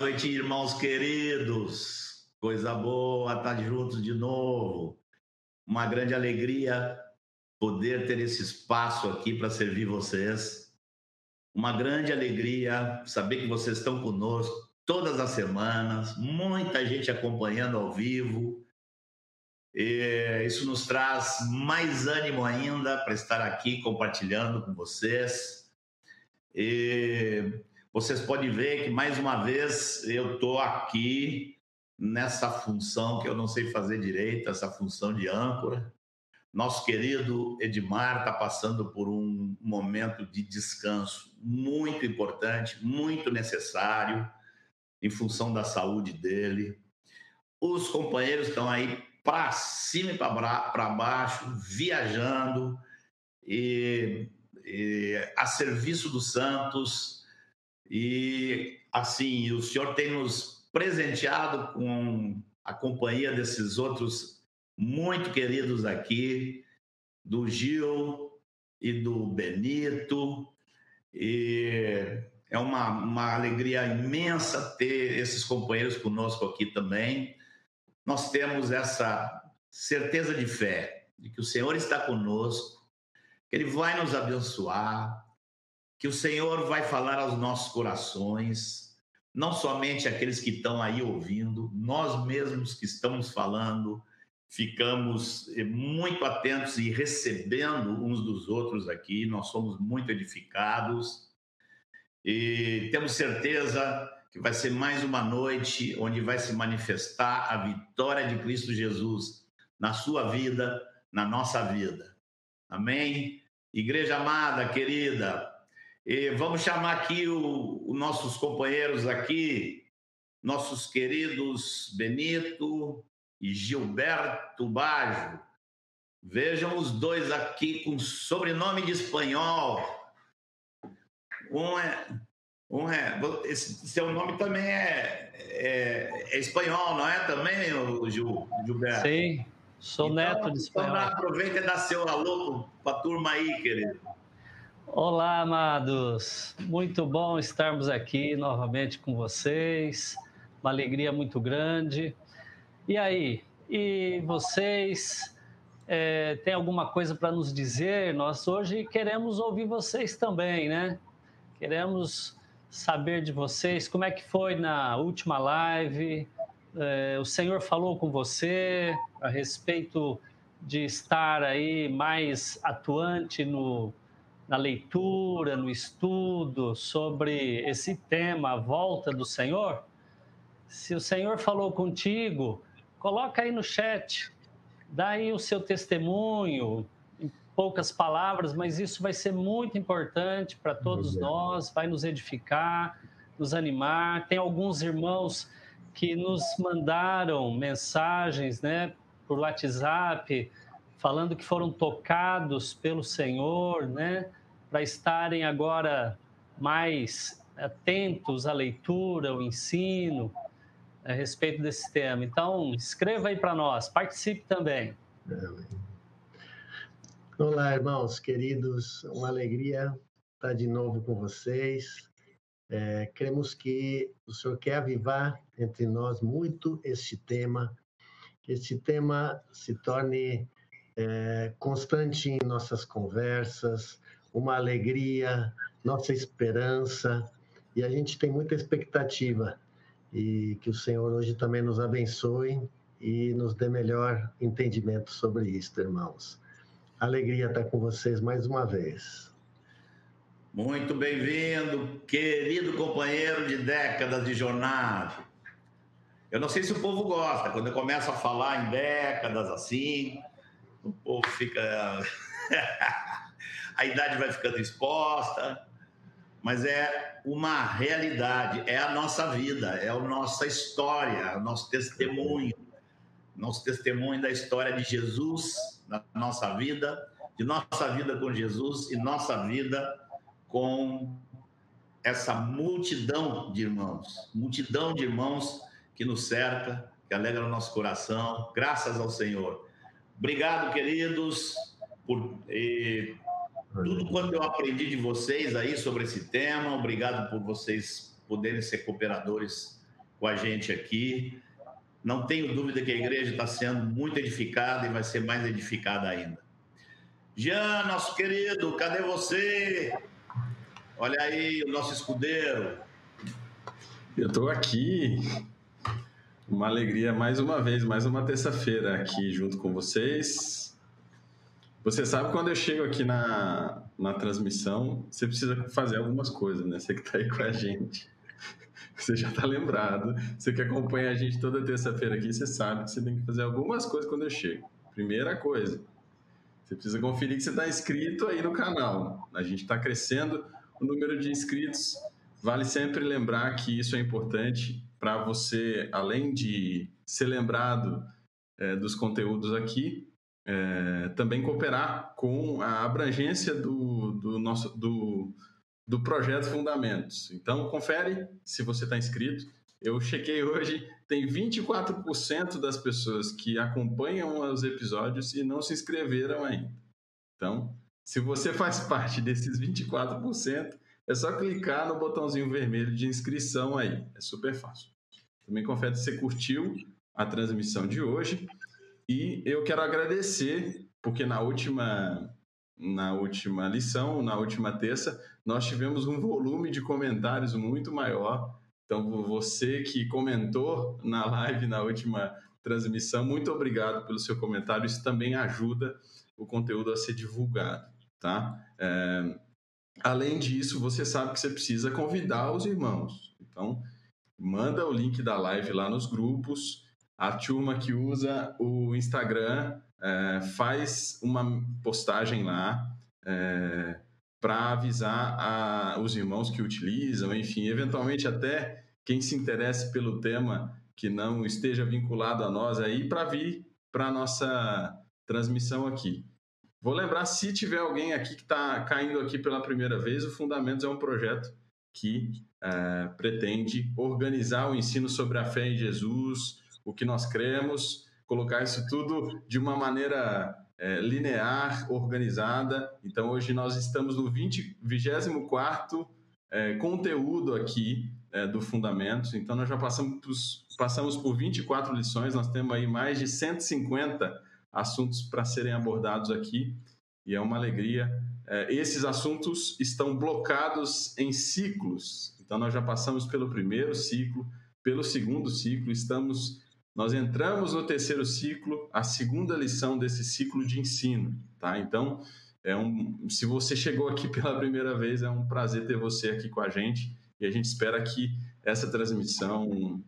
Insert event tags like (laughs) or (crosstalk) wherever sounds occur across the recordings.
noite, irmãos queridos. Coisa boa estar juntos de novo. Uma grande alegria poder ter esse espaço aqui para servir vocês. Uma grande alegria saber que vocês estão conosco todas as semanas, muita gente acompanhando ao vivo. E isso nos traz mais ânimo ainda para estar aqui compartilhando com vocês. E vocês podem ver que mais uma vez eu estou aqui nessa função que eu não sei fazer direito, essa função de âncora. Nosso querido Edmar está passando por um momento de descanso muito importante, muito necessário, em função da saúde dele. Os companheiros estão aí para cima e para baixo, viajando e, e a serviço dos santos. E assim, o senhor tem nos presenteado com a companhia desses outros muito queridos aqui, do Gil e do Benito. E é uma, uma alegria imensa ter esses companheiros conosco aqui também. Nós temos essa certeza de fé de que o Senhor está conosco, que Ele vai nos abençoar, que o Senhor vai falar aos nossos corações, não somente aqueles que estão aí ouvindo, nós mesmos que estamos falando, ficamos eh, muito atentos e recebendo uns dos outros aqui, nós somos muito edificados e temos certeza que vai ser mais uma noite onde vai se manifestar a vitória de Cristo Jesus na sua vida, na nossa vida. Amém? Igreja amada, querida, e vamos chamar aqui os nossos companheiros aqui, nossos queridos Benito e Gilberto Bajo. Vejam os dois aqui com sobrenome de espanhol. Um é. Um é esse seu nome também é, é, é espanhol, não é também, o Gil, Gilberto? Sim, sou então, neto de então espanhol. Então aproveita e dá seu alô para a turma aí, querido. Olá, amados. Muito bom estarmos aqui novamente com vocês. Uma alegria muito grande. E aí? E vocês é, têm alguma coisa para nos dizer? Nós hoje queremos ouvir vocês também, né? Queremos saber de vocês como é que foi na última live. É, o Senhor falou com você a respeito de estar aí mais atuante no na leitura, no estudo sobre esse tema, a volta do Senhor? Se o Senhor falou contigo, coloca aí no chat, dá aí o seu testemunho, em poucas palavras, mas isso vai ser muito importante para todos nós, vai nos edificar, nos animar. Tem alguns irmãos que nos mandaram mensagens, né, por WhatsApp, falando que foram tocados pelo Senhor, né? para estarem agora mais atentos à leitura, ao ensino a respeito desse tema. Então, escreva aí para nós, participe também. Olá, irmãos queridos, uma alegria estar de novo com vocês. É, cremos que o Senhor quer avivar entre nós muito este tema, que este tema se torne é, constante em nossas conversas, uma alegria, nossa esperança, e a gente tem muita expectativa. E que o Senhor hoje também nos abençoe e nos dê melhor entendimento sobre isso, irmãos. Alegria estar com vocês mais uma vez. Muito bem-vindo, querido companheiro de décadas de jornada. Eu não sei se o povo gosta, quando eu começo a falar em décadas assim, o povo fica. (laughs) a idade vai ficando exposta, mas é uma realidade, é a nossa vida, é a nossa história, o nosso testemunho, nosso testemunho da história de Jesus na nossa vida, de nossa vida com Jesus e nossa vida com essa multidão de irmãos, multidão de irmãos que nos cerca, que alegra o nosso coração, graças ao Senhor. Obrigado, queridos, por tudo quanto eu aprendi de vocês aí sobre esse tema. Obrigado por vocês poderem ser cooperadores com a gente aqui. Não tenho dúvida que a igreja está sendo muito edificada e vai ser mais edificada ainda. Jean, nosso querido, cadê você? Olha aí o nosso escudeiro. Eu estou aqui. Uma alegria mais uma vez, mais uma terça-feira aqui junto com vocês. Você sabe quando eu chego aqui na, na transmissão, você precisa fazer algumas coisas, né? Você que está aí com a gente. Você já está lembrado. Você que acompanha a gente toda terça-feira aqui, você sabe que você tem que fazer algumas coisas quando eu chego. Primeira coisa, você precisa conferir que você está inscrito aí no canal. A gente está crescendo o número de inscritos. Vale sempre lembrar que isso é importante para você, além de ser lembrado é, dos conteúdos aqui, é, também cooperar com a abrangência do, do nosso do, do projeto Fundamentos. Então, confere se você está inscrito. Eu chequei hoje, tem 24% das pessoas que acompanham os episódios e não se inscreveram ainda. Então, se você faz (laughs) parte desses 24%, é só clicar no botãozinho vermelho de inscrição aí. É super fácil. Também confere se você curtiu a transmissão de hoje. E eu quero agradecer, porque na última, na última lição, na última terça, nós tivemos um volume de comentários muito maior. Então, você que comentou na live, na última transmissão, muito obrigado pelo seu comentário. Isso também ajuda o conteúdo a ser divulgado, tá? É, além disso, você sabe que você precisa convidar os irmãos. Então, manda o link da live lá nos grupos a turma que usa o Instagram é, faz uma postagem lá é, para avisar a, os irmãos que utilizam, enfim, eventualmente até quem se interesse pelo tema que não esteja vinculado a nós aí para vir para a nossa transmissão aqui. Vou lembrar, se tiver alguém aqui que está caindo aqui pela primeira vez, o Fundamentos é um projeto que é, pretende organizar o ensino sobre a fé em Jesus, o que nós cremos, colocar isso tudo de uma maneira é, linear, organizada. Então, hoje nós estamos no 20, 24 é, conteúdo aqui é, do Fundamentos. Então, nós já passamos, passamos por 24 lições, nós temos aí mais de 150 assuntos para serem abordados aqui e é uma alegria. É, esses assuntos estão blocados em ciclos. Então, nós já passamos pelo primeiro ciclo, pelo segundo ciclo, estamos nós entramos no terceiro ciclo, a segunda lição desse ciclo de ensino, tá? Então, é um, se você chegou aqui pela primeira vez, é um prazer ter você aqui com a gente e a gente espera que essa transmissão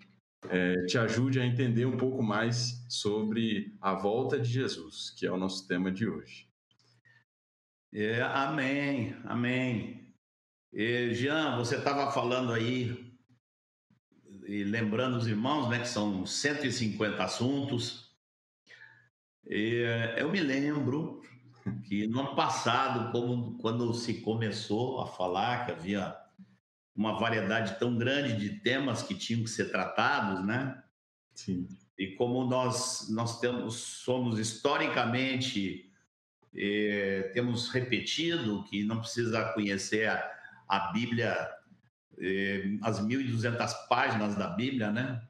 é, te ajude a entender um pouco mais sobre a volta de Jesus, que é o nosso tema de hoje. É, amém, amém. E, Jean, você estava falando aí e lembrando os irmãos, né, que são 150 assuntos. E, eu me lembro que no ano passado, como, quando se começou a falar que havia uma variedade tão grande de temas que tinham que ser tratados, né? Sim. E como nós nós temos somos historicamente eh, temos repetido que não precisa conhecer a, a Bíblia eh, as 1.200 páginas da Bíblia, né?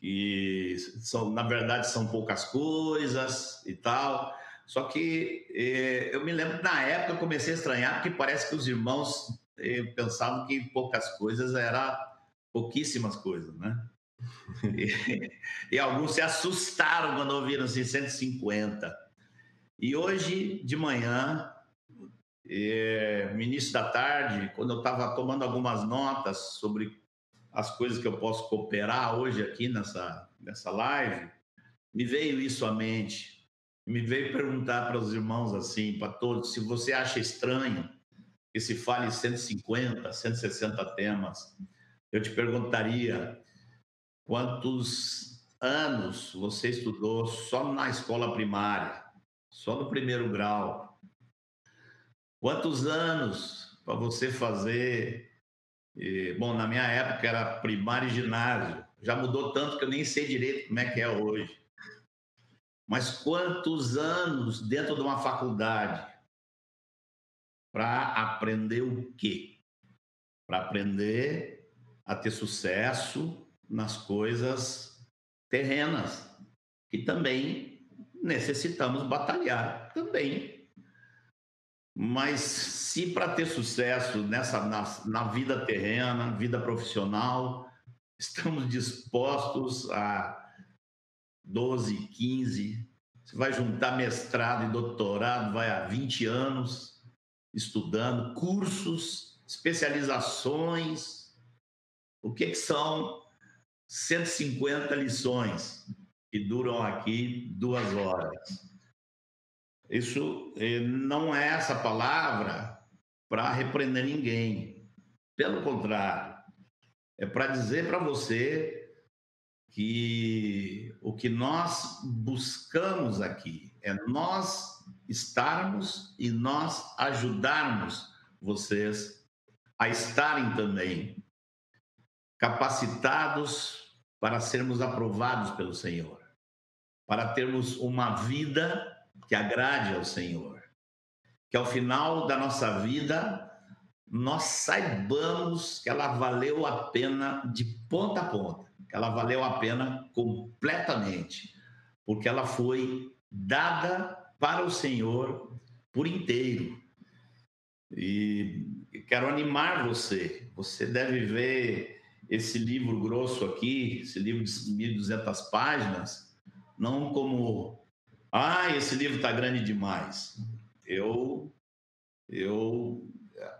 Que são, na verdade, são poucas coisas e tal. Só que eh, eu me lembro na época eu comecei a estranhar, porque parece que os irmãos eh, pensavam que poucas coisas era pouquíssimas coisas, né? e, e, alguns se assustaram quando ouviram assim, 150. E hoje de manhã é, no início da tarde, quando eu estava tomando algumas notas sobre as coisas que eu posso cooperar hoje aqui nessa, nessa live, me veio isso à mente. Me veio perguntar para os irmãos assim, para todos, se você acha estranho que se fale 150, 160 temas, eu te perguntaria quantos anos você estudou só na escola primária, só no primeiro grau, Quantos anos para você fazer? bom, na minha época era primário e ginásio. Já mudou tanto que eu nem sei direito como é que é hoje. Mas quantos anos dentro de uma faculdade para aprender o quê? Para aprender a ter sucesso nas coisas terrenas, que também necessitamos batalhar também. Mas se para ter sucesso nessa na, na vida terrena, vida profissional, estamos dispostos a 12, 15, você vai juntar mestrado e doutorado, vai há 20 anos estudando, cursos, especializações. O que, que são 150 lições que duram aqui duas horas? Isso eh, não é essa palavra para repreender ninguém. Pelo contrário, é para dizer para você que o que nós buscamos aqui é nós estarmos e nós ajudarmos vocês a estarem também capacitados para sermos aprovados pelo Senhor, para termos uma vida que agrade ao Senhor, que ao final da nossa vida nós saibamos que ela valeu a pena de ponta a ponta ela valeu a pena completamente, porque ela foi dada para o Senhor por inteiro. E quero animar você. Você deve ver esse livro grosso aqui, esse livro de 1.200 páginas, não como, ah, esse livro está grande demais. Eu, eu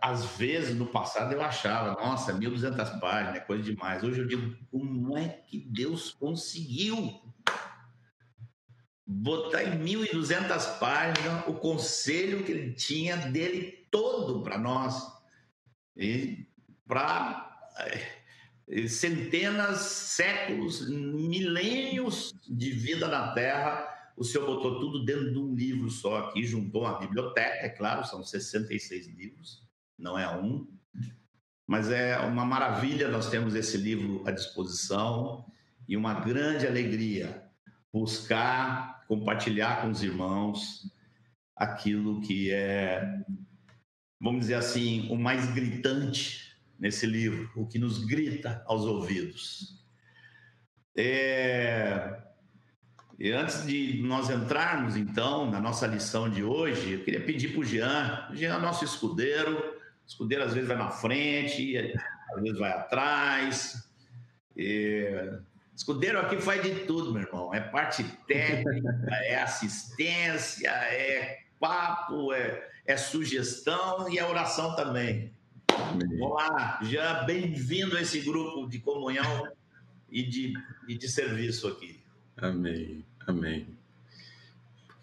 às vezes no passado eu achava, nossa, 1.200 páginas é coisa demais. Hoje eu digo, como é que Deus conseguiu botar em 1.200 páginas o conselho que ele tinha dele todo para nós? E para é, centenas, séculos, milênios de vida na Terra o senhor botou tudo dentro de um livro só aqui, juntou uma biblioteca, é claro, são 66 livros, não é um. Mas é uma maravilha nós temos esse livro à disposição e uma grande alegria buscar compartilhar com os irmãos aquilo que é, vamos dizer assim, o mais gritante nesse livro, o que nos grita aos ouvidos. É, e antes de nós entrarmos, então, na nossa lição de hoje, eu queria pedir para o Jean, o Jean é nosso escudeiro, o escudeiro às vezes vai na frente, às vezes vai atrás. E... Escudeiro aqui faz de tudo, meu irmão. É parte técnica, é assistência, é papo, é, é sugestão e é oração também. Amém. Vamos lá, Jean, bem-vindo a esse grupo de comunhão e de, e de serviço aqui. Amém, amém.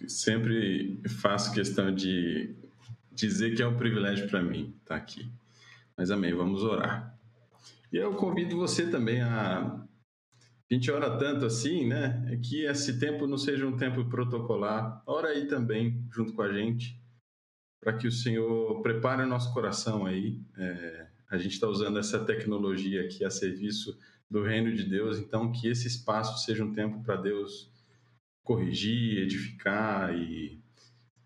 Sempre faço questão de dizer que é um privilégio para mim estar aqui. Mas amém, vamos orar. E eu convido você também a. A gente ora tanto assim, né? É que esse tempo não seja um tempo protocolar. Ora aí também, junto com a gente, para que o Senhor prepare o nosso coração aí. É, a gente está usando essa tecnologia aqui a serviço do reino de Deus. Então, que esse espaço seja um tempo para Deus corrigir, edificar e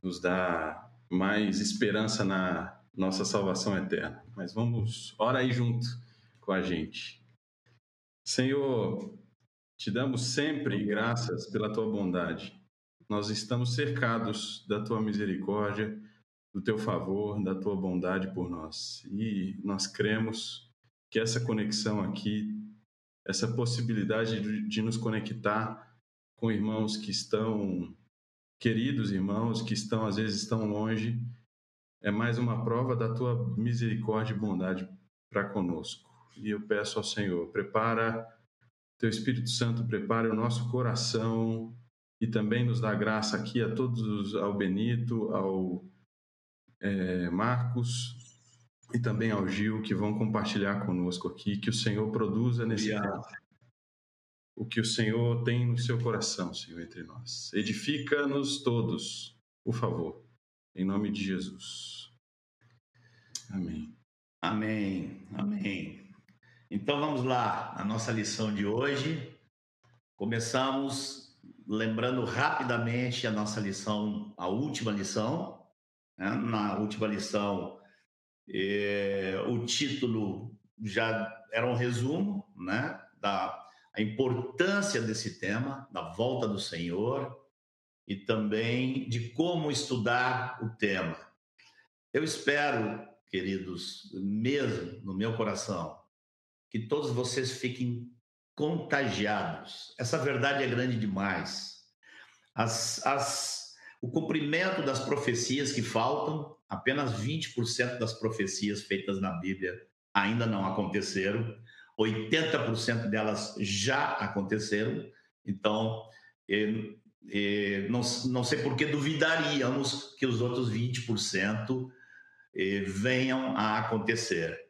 nos dar mais esperança na nossa salvação eterna. Mas vamos, ora aí junto com a gente. Senhor, te damos sempre graças pela tua bondade. Nós estamos cercados da tua misericórdia, do teu favor, da tua bondade por nós. E nós cremos que essa conexão aqui essa possibilidade de, de nos conectar com irmãos que estão queridos irmãos que estão às vezes estão longe é mais uma prova da tua misericórdia e bondade para conosco. E eu peço ao Senhor, prepara teu Espírito Santo, prepare o nosso coração e também nos dá graça aqui a todos, ao Benito, ao é, Marcos, e também ao Gil, que vão compartilhar conosco aqui, que o Senhor produza nesse tempo o que o Senhor tem no seu coração, Senhor, entre nós. Edifica-nos todos, por favor, em nome de Jesus. Amém. Amém, amém. Então vamos lá, a nossa lição de hoje. Começamos lembrando rapidamente a nossa lição, a última lição. Né? Na última lição, é, o título já era um resumo né, da, a importância desse tema, da volta do Senhor, e também de como estudar o tema. Eu espero, queridos, mesmo no meu coração, que todos vocês fiquem contagiados. Essa verdade é grande demais. As, as, o cumprimento das profecias que faltam, apenas 20% das profecias feitas na Bíblia ainda não aconteceram, 80% delas já aconteceram. Então, não, não sei por que duvidaríamos que os outros 20% eh, venham a acontecer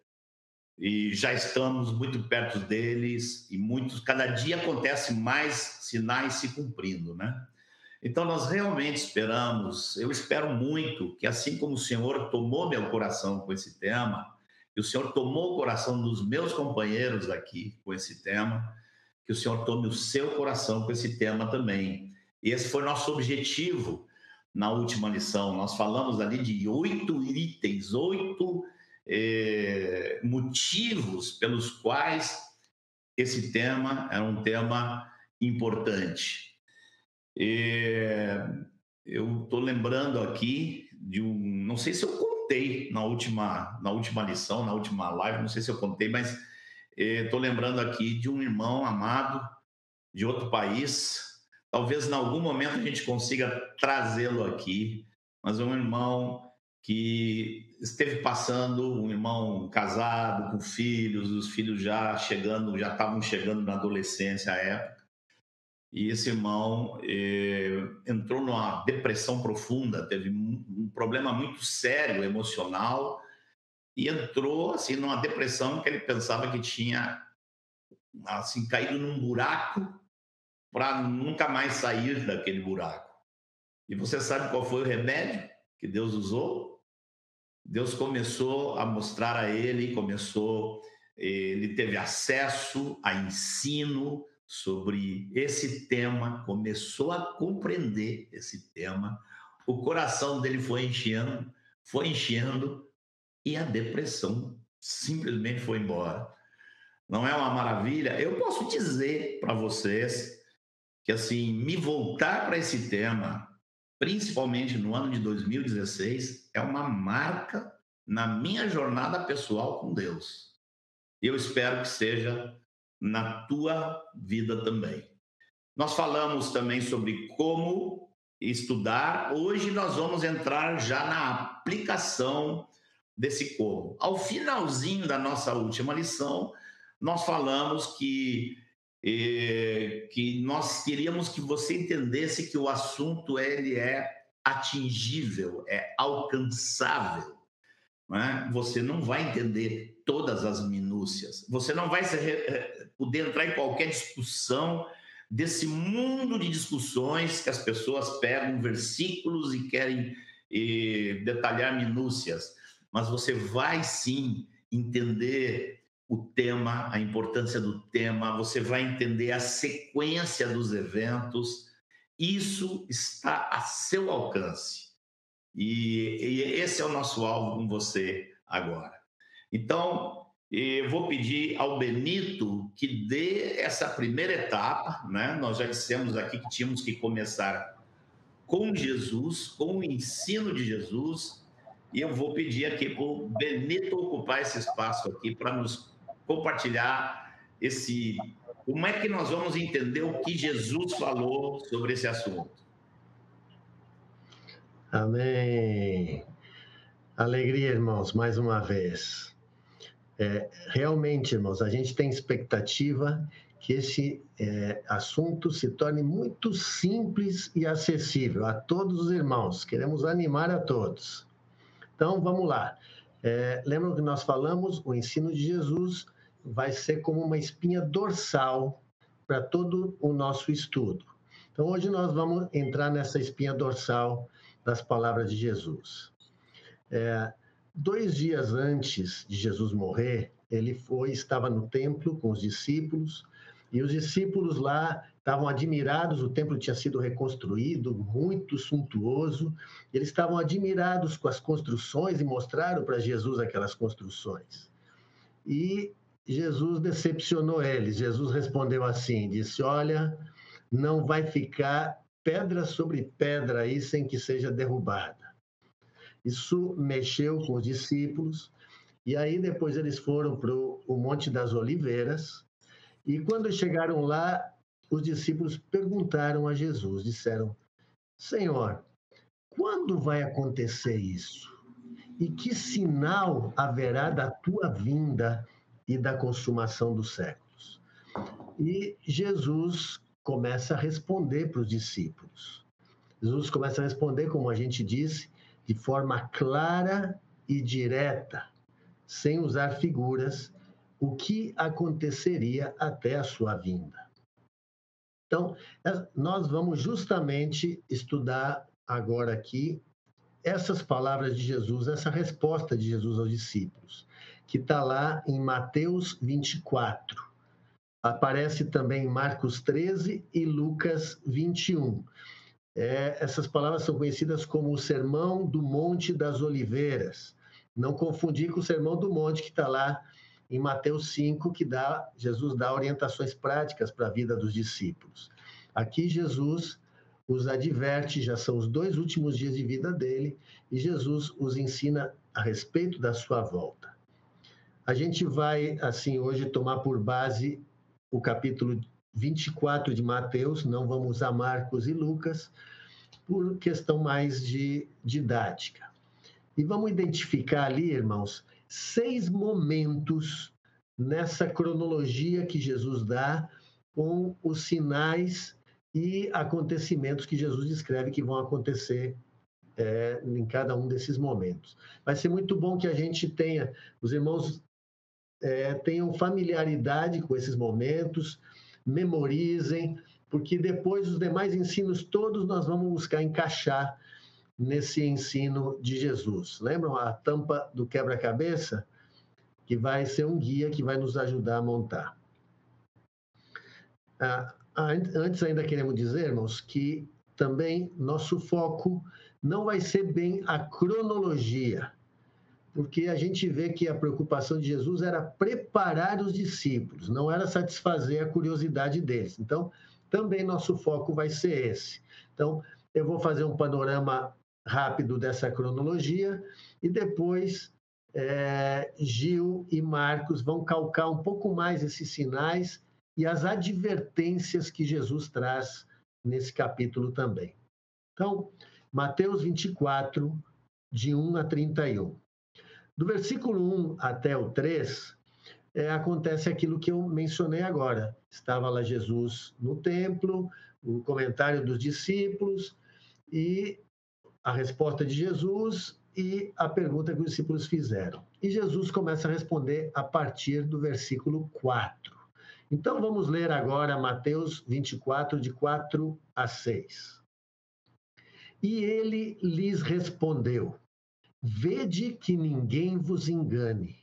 e já estamos muito perto deles e muitos cada dia acontece mais sinais se cumprindo, né? Então nós realmente esperamos, eu espero muito que assim como o Senhor tomou meu coração com esse tema, e o Senhor tomou o coração dos meus companheiros aqui com esse tema, que o Senhor tome o seu coração com esse tema também. E esse foi nosso objetivo na última lição. Nós falamos ali de oito itens, oito eh, motivos pelos quais esse tema é um tema importante. E eu estou lembrando aqui de um, não sei se eu contei na última, na última lição, na última live, não sei se eu contei, mas estou lembrando aqui de um irmão amado de outro país. Talvez em algum momento a gente consiga trazê-lo aqui, mas um irmão que esteve passando, um irmão casado, com filhos, os filhos já chegando, já estavam chegando na adolescência à época. E esse irmão eh, entrou numa depressão profunda, teve um problema muito sério emocional e entrou assim numa depressão que ele pensava que tinha assim caído num buraco para nunca mais sair daquele buraco. E você sabe qual foi o remédio que Deus usou? Deus começou a mostrar a ele, começou, ele teve acesso a ensino sobre esse tema, começou a compreender esse tema, o coração dele foi enchendo, foi enchendo e a depressão simplesmente foi embora. Não é uma maravilha? Eu posso dizer para vocês que assim, me voltar para esse tema principalmente no ano de 2016, é uma marca na minha jornada pessoal com Deus. Eu espero que seja na tua vida também. Nós falamos também sobre como estudar. Hoje nós vamos entrar já na aplicação desse como. Ao finalzinho da nossa última lição, nós falamos que que nós queríamos que você entendesse que o assunto ele é atingível, é alcançável. Não é? Você não vai entender todas as minúcias, você não vai eh, poder entrar em qualquer discussão desse mundo de discussões que as pessoas pegam versículos e querem e, detalhar minúcias, mas você vai sim entender o tema, a importância do tema, você vai entender a sequência dos eventos. Isso está a seu alcance. E, e esse é o nosso alvo com você agora. Então, eu vou pedir ao Benito que dê essa primeira etapa, né? Nós já dissemos aqui que tínhamos que começar com Jesus, com o ensino de Jesus, e eu vou pedir aqui para o Benito ocupar esse espaço aqui para nos compartilhar esse. Como é que nós vamos entender o que Jesus falou sobre esse assunto? Amém. Alegria, irmãos, mais uma vez. É, realmente, irmãos, a gente tem expectativa que esse é, assunto se torne muito simples e acessível a todos os irmãos. Queremos animar a todos. Então, vamos lá. É, lembram que nós falamos, o ensino de Jesus vai ser como uma espinha dorsal para todo o nosso estudo. Então, hoje nós vamos entrar nessa espinha dorsal das palavras de Jesus. É, dois dias antes de Jesus morrer, ele foi, estava no templo com os discípulos, e os discípulos lá estavam admirados, o templo tinha sido reconstruído, muito suntuoso, eles estavam admirados com as construções e mostraram para Jesus aquelas construções. E Jesus decepcionou eles. Jesus respondeu assim: disse, olha, não vai ficar pedra sobre pedra aí sem que seja derrubada. Isso mexeu com os discípulos, e aí depois eles foram para o Monte das Oliveiras, e quando chegaram lá, os discípulos perguntaram a Jesus, disseram: Senhor, quando vai acontecer isso? E que sinal haverá da tua vinda e da consumação dos séculos? E Jesus começa a responder para os discípulos. Jesus começa a responder, como a gente disse, de forma clara e direta, sem usar figuras, o que aconteceria até a sua vinda. Então, nós vamos justamente estudar agora aqui essas palavras de Jesus, essa resposta de Jesus aos discípulos, que está lá em Mateus 24. Aparece também em Marcos 13 e Lucas 21. É, essas palavras são conhecidas como o Sermão do Monte das Oliveiras. Não confundir com o Sermão do Monte que está lá em Mateus 5, que dá, Jesus dá orientações práticas para a vida dos discípulos. Aqui Jesus os adverte, já são os dois últimos dias de vida dele, e Jesus os ensina a respeito da sua volta. A gente vai, assim, hoje tomar por base o capítulo 24 de Mateus, não vamos usar Marcos e Lucas, por questão mais de didática. E vamos identificar ali, irmãos, seis momentos nessa cronologia que Jesus dá com os sinais e acontecimentos que Jesus descreve que vão acontecer é, em cada um desses momentos. Vai ser muito bom que a gente tenha, os irmãos é, tenham familiaridade com esses momentos, memorizem, porque depois os demais ensinos todos nós vamos buscar encaixar nesse ensino de Jesus. Lembram a tampa do quebra-cabeça? Que vai ser um guia que vai nos ajudar a montar. Ah, Antes, ainda queremos dizer, irmãos, que também nosso foco não vai ser bem a cronologia, porque a gente vê que a preocupação de Jesus era preparar os discípulos, não era satisfazer a curiosidade deles. Então, também nosso foco vai ser esse. Então, eu vou fazer um panorama rápido dessa cronologia e depois é, Gil e Marcos vão calcar um pouco mais esses sinais e as advertências que Jesus traz nesse capítulo também. Então, Mateus 24, de 1 a 31. Do versículo 1 até o 3, é, acontece aquilo que eu mencionei agora. Estava lá Jesus no templo, o comentário dos discípulos e a resposta de Jesus e a pergunta que os discípulos fizeram. E Jesus começa a responder a partir do versículo 4. Então vamos ler agora Mateus 24, de 4 a 6. E ele lhes respondeu: Vede que ninguém vos engane,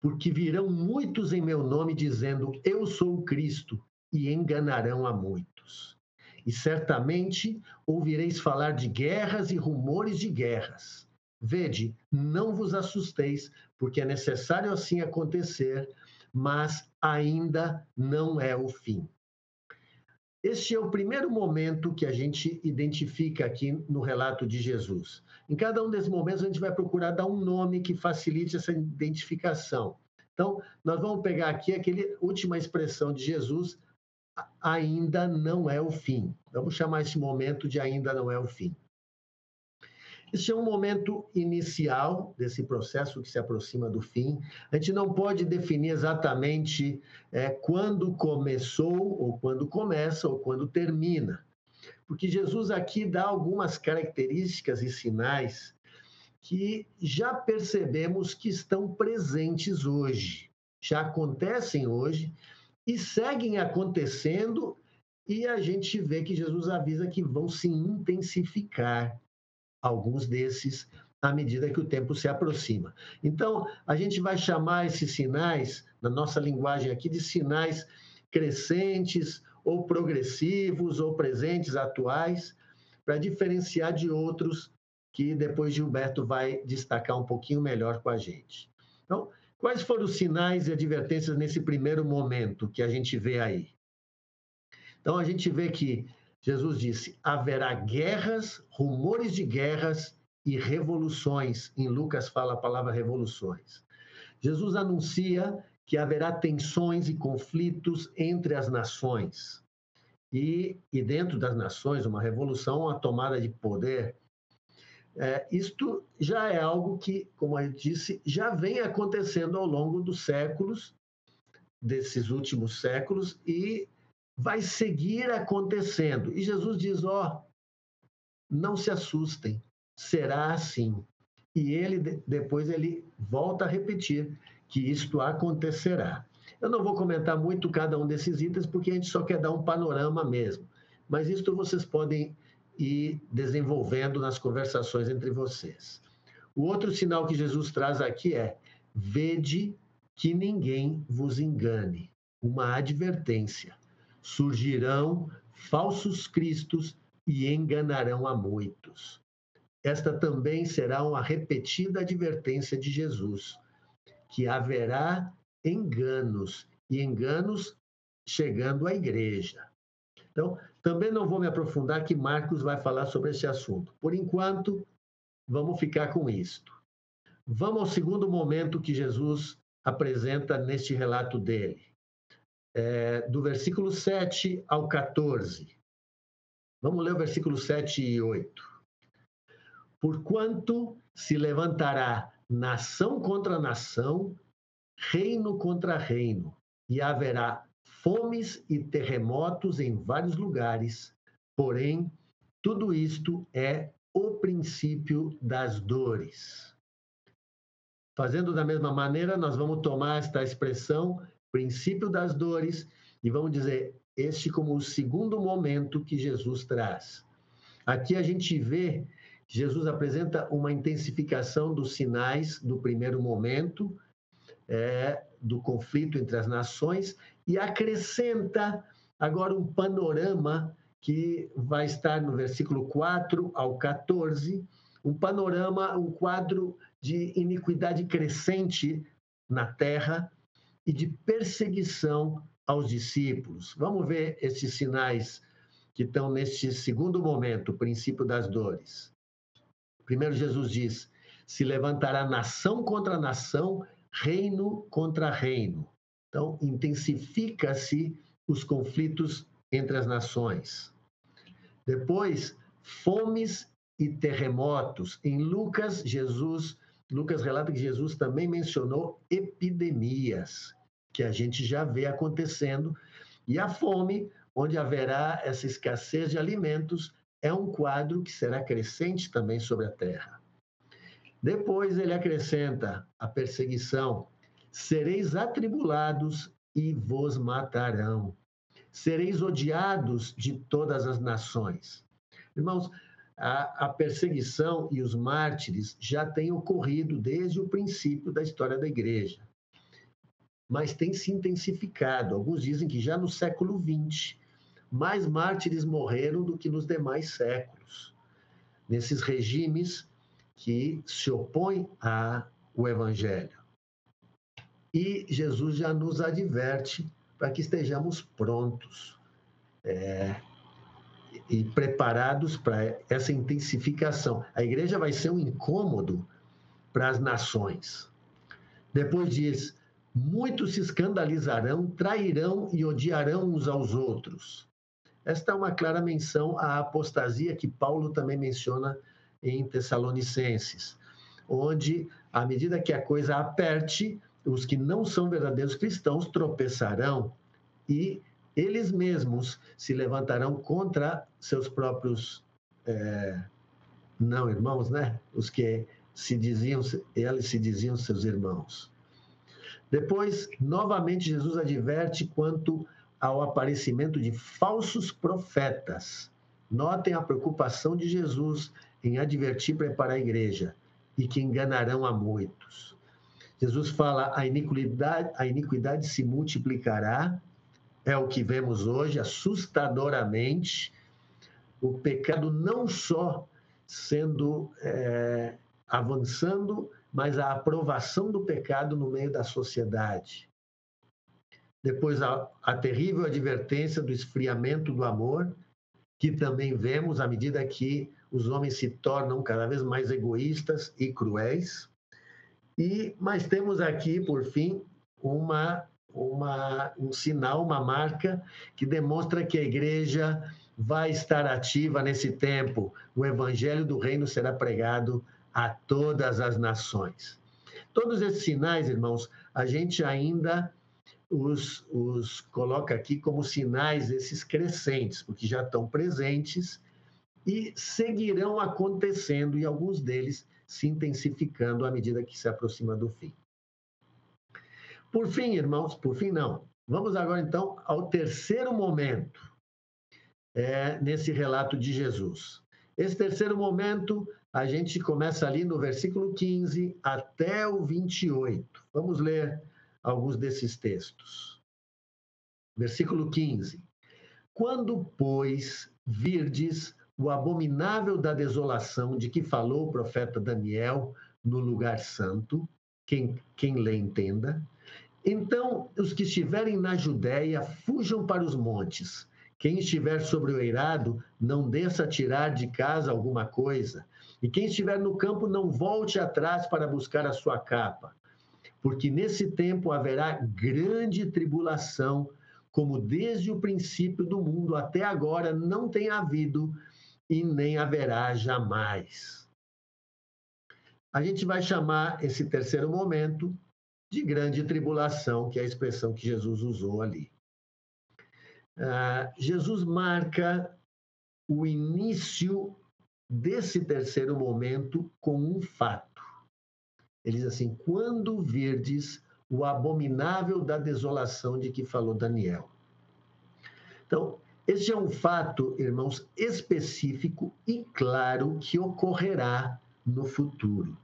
porque virão muitos em meu nome dizendo: Eu sou o Cristo, e enganarão a muitos. E certamente ouvireis falar de guerras e rumores de guerras. Vede, não vos assusteis, porque é necessário assim acontecer, mas ainda não é o fim. Este é o primeiro momento que a gente identifica aqui no relato de Jesus. Em cada um desses momentos, a gente vai procurar dar um nome que facilite essa identificação. Então, nós vamos pegar aqui aquela última expressão de Jesus, ainda não é o fim. Vamos chamar esse momento de ainda não é o fim. Esse é um momento inicial desse processo que se aproxima do fim. A gente não pode definir exatamente é, quando começou, ou quando começa, ou quando termina. Porque Jesus aqui dá algumas características e sinais que já percebemos que estão presentes hoje, já acontecem hoje e seguem acontecendo, e a gente vê que Jesus avisa que vão se intensificar alguns desses à medida que o tempo se aproxima. Então, a gente vai chamar esses sinais, na nossa linguagem aqui, de sinais crescentes ou progressivos ou presentes, atuais, para diferenciar de outros que depois Gilberto vai destacar um pouquinho melhor com a gente. Então, Quais foram os sinais e advertências nesse primeiro momento que a gente vê aí? Então a gente vê que Jesus disse: haverá guerras, rumores de guerras e revoluções. Em Lucas fala a palavra revoluções. Jesus anuncia que haverá tensões e conflitos entre as nações. E, e dentro das nações, uma revolução, uma tomada de poder. É, isto já é algo que, como eu disse, já vem acontecendo ao longo dos séculos, desses últimos séculos, e vai seguir acontecendo. E Jesus diz: ó, oh, não se assustem, será assim. E ele depois ele volta a repetir que isto acontecerá. Eu não vou comentar muito cada um desses itens, porque a gente só quer dar um panorama mesmo. Mas isto vocês podem ir desenvolvendo nas conversações entre vocês. O outro sinal que Jesus traz aqui é: vede que ninguém vos engane. Uma advertência. Surgirão falsos cristos e enganarão a muitos. Esta também será uma repetida advertência de Jesus que haverá enganos, e enganos chegando à igreja. Então, também não vou me aprofundar que Marcos vai falar sobre esse assunto. Por enquanto, vamos ficar com isto. Vamos ao segundo momento que Jesus apresenta neste relato dele, é, do versículo 7 ao 14. Vamos ler o versículo 7 e 8. Porquanto se levantará nação contra nação, reino contra reino, e haverá fomes e terremotos em vários lugares. Porém, tudo isto é o princípio das dores. Fazendo da mesma maneira, nós vamos tomar esta expressão, princípio das dores, e vamos dizer este como o segundo momento que Jesus traz. Aqui a gente vê Jesus apresenta uma intensificação dos sinais do primeiro momento, é, do conflito entre as nações, e acrescenta agora um panorama que vai estar no versículo 4 ao 14, um panorama, um quadro de iniquidade crescente na terra e de perseguição aos discípulos. Vamos ver esses sinais que estão neste segundo momento, o princípio das dores. Primeiro, Jesus diz: se levantará nação contra nação, reino contra reino. Então, intensifica-se os conflitos entre as nações. Depois, fomes e terremotos. Em Lucas, Jesus, Lucas relata que Jesus também mencionou epidemias, que a gente já vê acontecendo, e a fome, onde haverá essa escassez de alimentos, é um quadro que será crescente também sobre a terra. Depois ele acrescenta a perseguição: sereis atribulados e vos matarão. Sereis odiados de todas as nações. Irmãos, a, a, perseguição e os mártires já têm ocorrido desde o princípio da história da igreja, mas tem se intensificado. Alguns dizem que já no século XX mais mártires morreram do que nos demais séculos, nesses regimes que se opõem ao Evangelho. E Jesus já nos adverte para que estejamos prontos é, e preparados para essa intensificação. A igreja vai ser um incômodo para as nações. Depois diz: muitos se escandalizarão, trairão e odiarão uns aos outros. Esta é uma clara menção à apostasia que Paulo também menciona em Tessalonicenses, onde, à medida que a coisa aperte, os que não são verdadeiros cristãos tropeçarão e eles mesmos se levantarão contra seus próprios é, não irmãos, né? Os que se diziam, eles se diziam seus irmãos. Depois, novamente, Jesus adverte quanto ao aparecimento de falsos profetas. Notem a preocupação de Jesus em advertir para a igreja e que enganarão a muitos. Jesus fala: a iniquidade, a iniquidade se multiplicará, é o que vemos hoje, assustadoramente. O pecado não só sendo é, avançando, mas a aprovação do pecado no meio da sociedade. Depois, a, a terrível advertência do esfriamento do amor, que também vemos à medida que os homens se tornam cada vez mais egoístas e cruéis. E mas temos aqui, por fim, uma, uma, um sinal, uma marca que demonstra que a igreja vai estar ativa nesse tempo. O evangelho do reino será pregado a todas as nações. Todos esses sinais, irmãos, a gente ainda os, os coloca aqui como sinais esses crescentes, porque já estão presentes e seguirão acontecendo, e alguns deles se intensificando à medida que se aproxima do fim. Por fim, irmãos, por fim não. Vamos agora então ao terceiro momento é, nesse relato de Jesus. Esse terceiro momento, a gente começa ali no versículo 15 até o 28. Vamos ler alguns desses textos. Versículo 15. Quando, pois, virdes o abominável da desolação de que falou o profeta Daniel no lugar santo, quem, quem lê entenda. Então, os que estiverem na Judéia, fujam para os montes. Quem estiver sobre o eirado, não desça tirar de casa alguma coisa. E quem estiver no campo, não volte atrás para buscar a sua capa. Porque nesse tempo haverá grande tribulação, como desde o princípio do mundo até agora não tem havido e nem haverá jamais. A gente vai chamar esse terceiro momento de grande tribulação, que é a expressão que Jesus usou ali. Uh, Jesus marca o início desse terceiro momento com um fato. Ele diz assim: quando virdes o abominável da desolação de que falou Daniel. Então, este é um fato, irmãos, específico e claro que ocorrerá no futuro.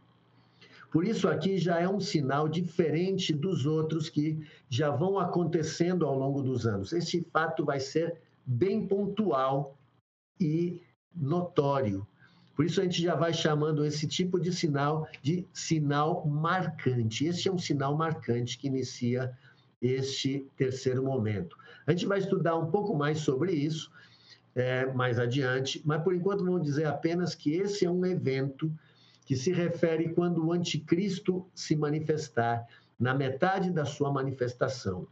Por isso, aqui já é um sinal diferente dos outros que já vão acontecendo ao longo dos anos. Este fato vai ser bem pontual e notório. Por isso, a gente já vai chamando esse tipo de sinal de sinal marcante. Este é um sinal marcante que inicia este terceiro momento. A gente vai estudar um pouco mais sobre isso é, mais adiante, mas por enquanto vamos dizer apenas que esse é um evento que se refere quando o anticristo se manifestar na metade da sua manifestação.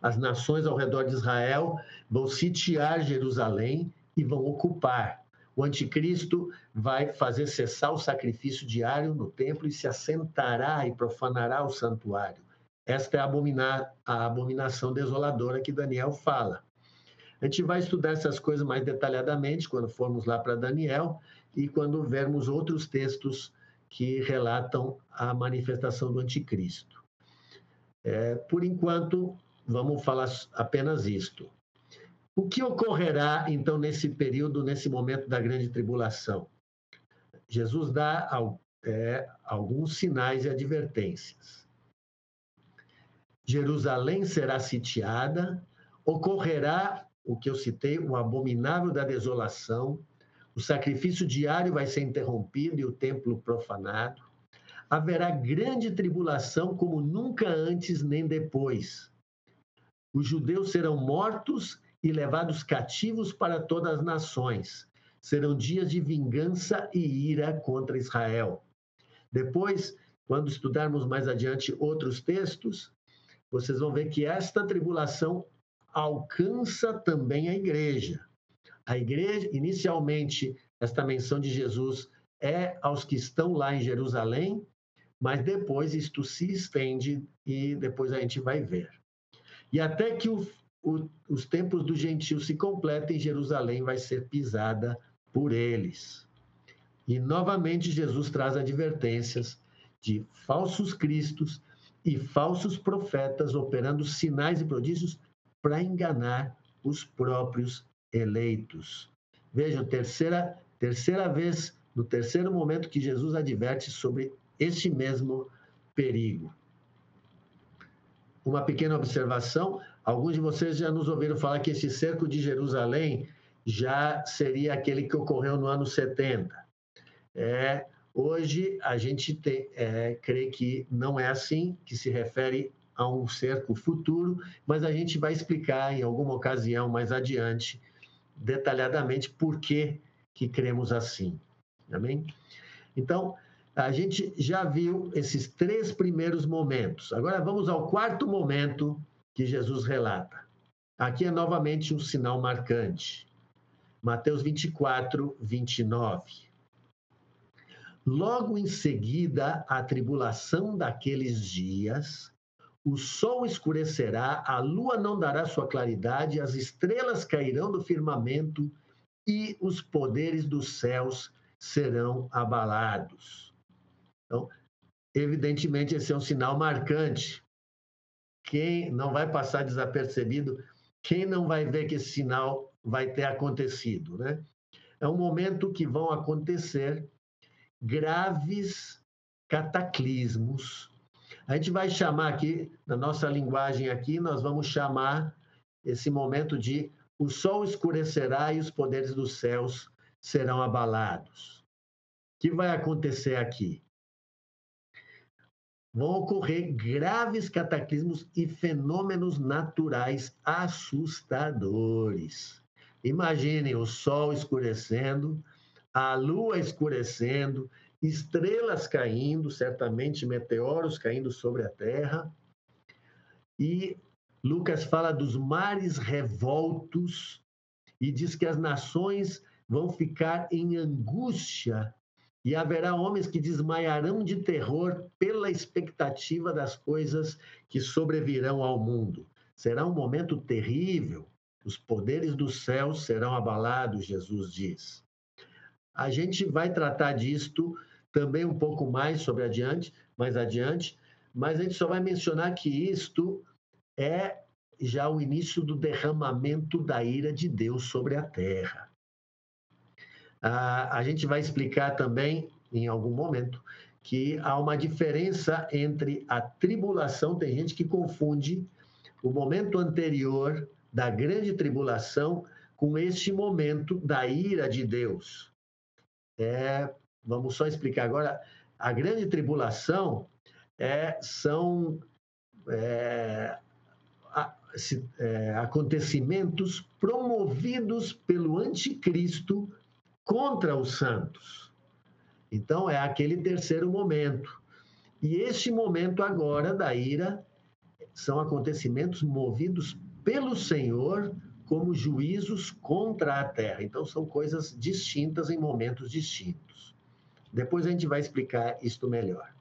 As nações ao redor de Israel vão sitiar Jerusalém e vão ocupar. O anticristo vai fazer cessar o sacrifício diário no templo e se assentará e profanará o santuário. Esta é a, abominar, a abominação desoladora que Daniel fala. A gente vai estudar essas coisas mais detalhadamente quando formos lá para Daniel e quando vermos outros textos que relatam a manifestação do anticristo. É, por enquanto, vamos falar apenas isto. O que ocorrerá, então, nesse período, nesse momento da grande tribulação? Jesus dá é, alguns sinais e advertências. Jerusalém será sitiada, ocorrerá o que eu citei, o abominável da desolação, o sacrifício diário vai ser interrompido e o templo profanado. Haverá grande tribulação como nunca antes nem depois. Os judeus serão mortos e levados cativos para todas as nações. Serão dias de vingança e ira contra Israel. Depois, quando estudarmos mais adiante outros textos, vocês vão ver que esta tribulação alcança também a igreja. A igreja, inicialmente, esta menção de Jesus é aos que estão lá em Jerusalém, mas depois isto se estende e depois a gente vai ver. E até que o, os tempos do gentio se completem, Jerusalém vai ser pisada por eles. E novamente Jesus traz advertências de falsos cristos e falsos profetas operando sinais e prodígios para enganar os próprios eleitos. Vejam, terceira, terceira vez, no terceiro momento que Jesus adverte sobre este mesmo perigo. Uma pequena observação: alguns de vocês já nos ouviram falar que esse cerco de Jerusalém já seria aquele que ocorreu no ano 70. É, Hoje a gente tem, é, crê que não é assim, que se refere a um cerco futuro, mas a gente vai explicar em alguma ocasião mais adiante, detalhadamente, por que, que cremos assim. Amém? Então, a gente já viu esses três primeiros momentos. Agora vamos ao quarto momento que Jesus relata. Aqui é novamente um sinal marcante. Mateus 24, 29. Logo em seguida, a tribulação daqueles dias, o sol escurecerá, a lua não dará sua claridade, as estrelas cairão do firmamento e os poderes dos céus serão abalados. Então, evidentemente, esse é um sinal marcante. Quem não vai passar desapercebido, quem não vai ver que esse sinal vai ter acontecido, né? É um momento que vão acontecer graves cataclismos. A gente vai chamar aqui, na nossa linguagem aqui, nós vamos chamar esse momento de o sol escurecerá e os poderes dos céus serão abalados. O que vai acontecer aqui? Vão ocorrer graves cataclismos e fenômenos naturais assustadores. Imaginem o sol escurecendo, a lua escurecendo, estrelas caindo, certamente meteoros caindo sobre a terra. E Lucas fala dos mares revoltos e diz que as nações vão ficar em angústia e haverá homens que desmaiarão de terror pela expectativa das coisas que sobrevirão ao mundo. Será um momento terrível. Os poderes dos céus serão abalados, Jesus diz. A gente vai tratar disto também um pouco mais sobre adiante, mais adiante, mas a gente só vai mencionar que isto é já o início do derramamento da ira de Deus sobre a terra. A gente vai explicar também, em algum momento, que há uma diferença entre a tribulação, tem gente que confunde o momento anterior da grande tribulação com este momento da ira de Deus. É, vamos só explicar agora. A grande tribulação é, são é, é, acontecimentos promovidos pelo anticristo contra os santos. Então, é aquele terceiro momento. E este momento agora da ira são acontecimentos movidos pelo Senhor como juízos contra a terra. Então, são coisas distintas em momentos distintos. Depois a gente vai explicar isto melhor.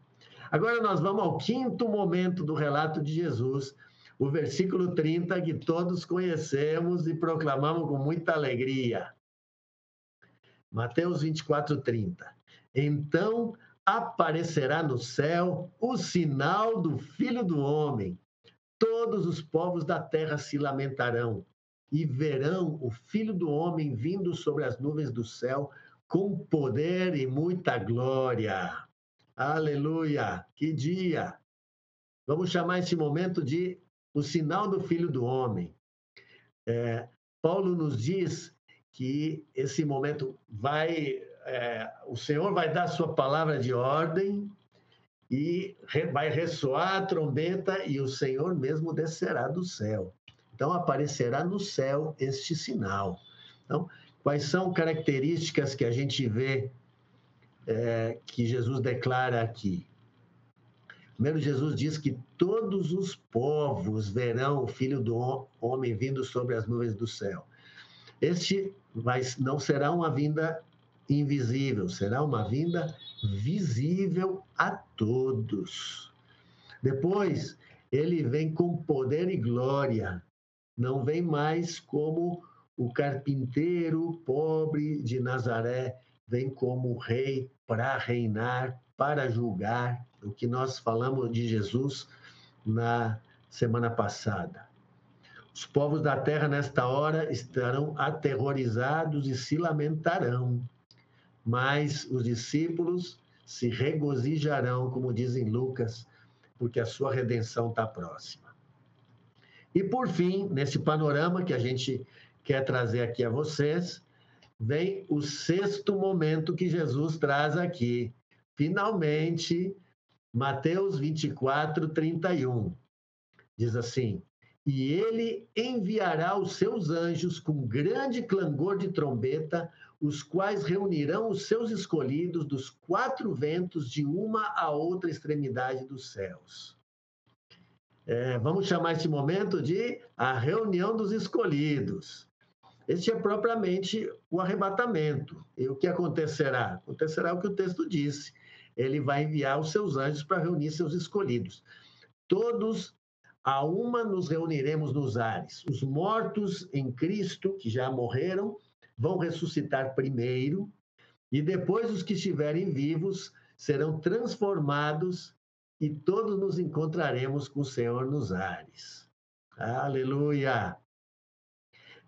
Agora nós vamos ao quinto momento do relato de Jesus, o versículo 30, que todos conhecemos e proclamamos com muita alegria. Mateus 24, 30. Então aparecerá no céu o sinal do Filho do Homem. Todos os povos da terra se lamentarão e verão o Filho do Homem vindo sobre as nuvens do céu com poder e muita glória. Aleluia! Que dia! Vamos chamar esse momento de o sinal do Filho do Homem. É, Paulo nos diz que esse momento vai, é, o Senhor vai dar sua palavra de ordem e vai ressoar a trombeta e o Senhor mesmo descerá do céu. Então aparecerá no céu este sinal. Então, quais são características que a gente vê é, que Jesus declara aqui? Primeiro, Jesus diz que todos os povos verão o Filho do Homem vindo sobre as nuvens do céu. Este vai, não será uma vinda invisível, será uma vinda visível a todos. Depois, ele vem com poder e glória não vem mais como o carpinteiro pobre de Nazaré, vem como rei para reinar, para julgar, o que nós falamos de Jesus na semana passada. Os povos da terra, nesta hora, estarão aterrorizados e se lamentarão, mas os discípulos se regozijarão, como dizem Lucas, porque a sua redenção está próxima. E por fim, nesse panorama que a gente quer trazer aqui a vocês, vem o sexto momento que Jesus traz aqui, finalmente, Mateus 24, 31. Diz assim: E ele enviará os seus anjos com grande clangor de trombeta, os quais reunirão os seus escolhidos dos quatro ventos de uma a outra extremidade dos céus. É, vamos chamar esse momento de a reunião dos escolhidos. Este é propriamente o arrebatamento. E o que acontecerá? Acontecerá o que o texto disse. Ele vai enviar os seus anjos para reunir seus escolhidos. Todos a uma nos reuniremos nos ares. Os mortos em Cristo, que já morreram, vão ressuscitar primeiro, e depois os que estiverem vivos serão transformados e todos nos encontraremos com o Senhor nos ares. Aleluia!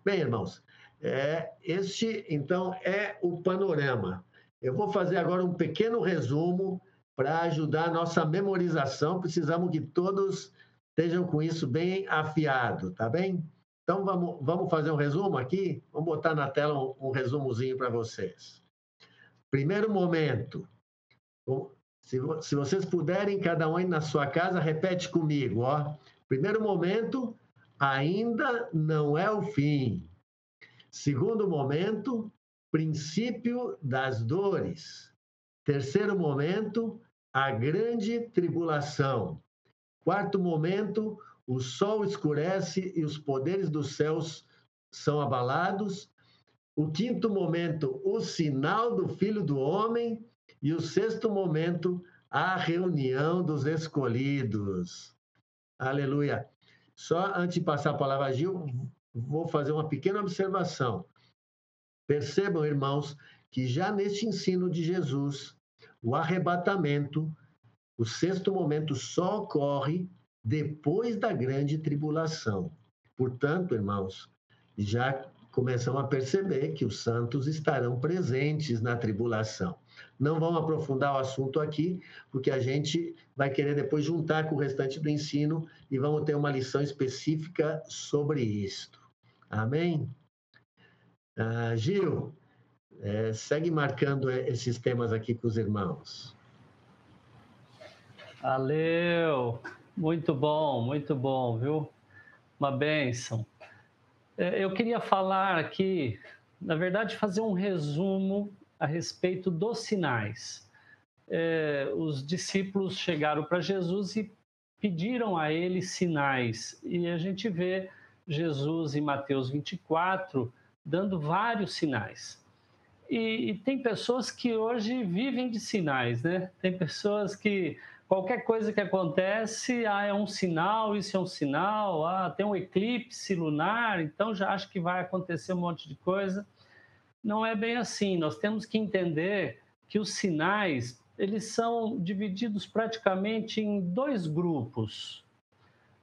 Bem, irmãos, é, este, então, é o panorama. Eu vou fazer agora um pequeno resumo para ajudar a nossa memorização. Precisamos que todos estejam com isso bem afiado, tá bem? Então, vamos, vamos fazer um resumo aqui? Vamos botar na tela um, um resumozinho para vocês. Primeiro momento. Se, se vocês puderem, cada um aí na sua casa, repete comigo, ó. Primeiro momento, ainda não é o fim. Segundo momento, princípio das dores. Terceiro momento, a grande tribulação. Quarto momento, o sol escurece e os poderes dos céus são abalados. O quinto momento, o sinal do Filho do Homem. E o sexto momento, a reunião dos escolhidos. Aleluia. Só antes de passar a palavra a Gil, vou fazer uma pequena observação. Percebam, irmãos, que já neste ensino de Jesus, o arrebatamento, o sexto momento só ocorre depois da grande tribulação. Portanto, irmãos, já começamos a perceber que os santos estarão presentes na tribulação. Não vamos aprofundar o assunto aqui, porque a gente vai querer depois juntar com o restante do ensino e vamos ter uma lição específica sobre isto. Amém? Ah, Gil, é, segue marcando esses temas aqui com os irmãos. Valeu! Muito bom, muito bom, viu? Uma bênção. É, eu queria falar aqui, na verdade, fazer um resumo a respeito dos sinais. É, os discípulos chegaram para Jesus e pediram a ele sinais, e a gente vê Jesus em Mateus 24 dando vários sinais. E, e, tem pessoas que hoje vivem de sinais, né? Tem pessoas que qualquer coisa que acontece, ah, é um sinal, isso é um sinal, ah, tem um eclipse lunar, então já acho que vai acontecer um monte de coisa. Não é bem assim. Nós temos que entender que os sinais eles são divididos praticamente em dois grupos.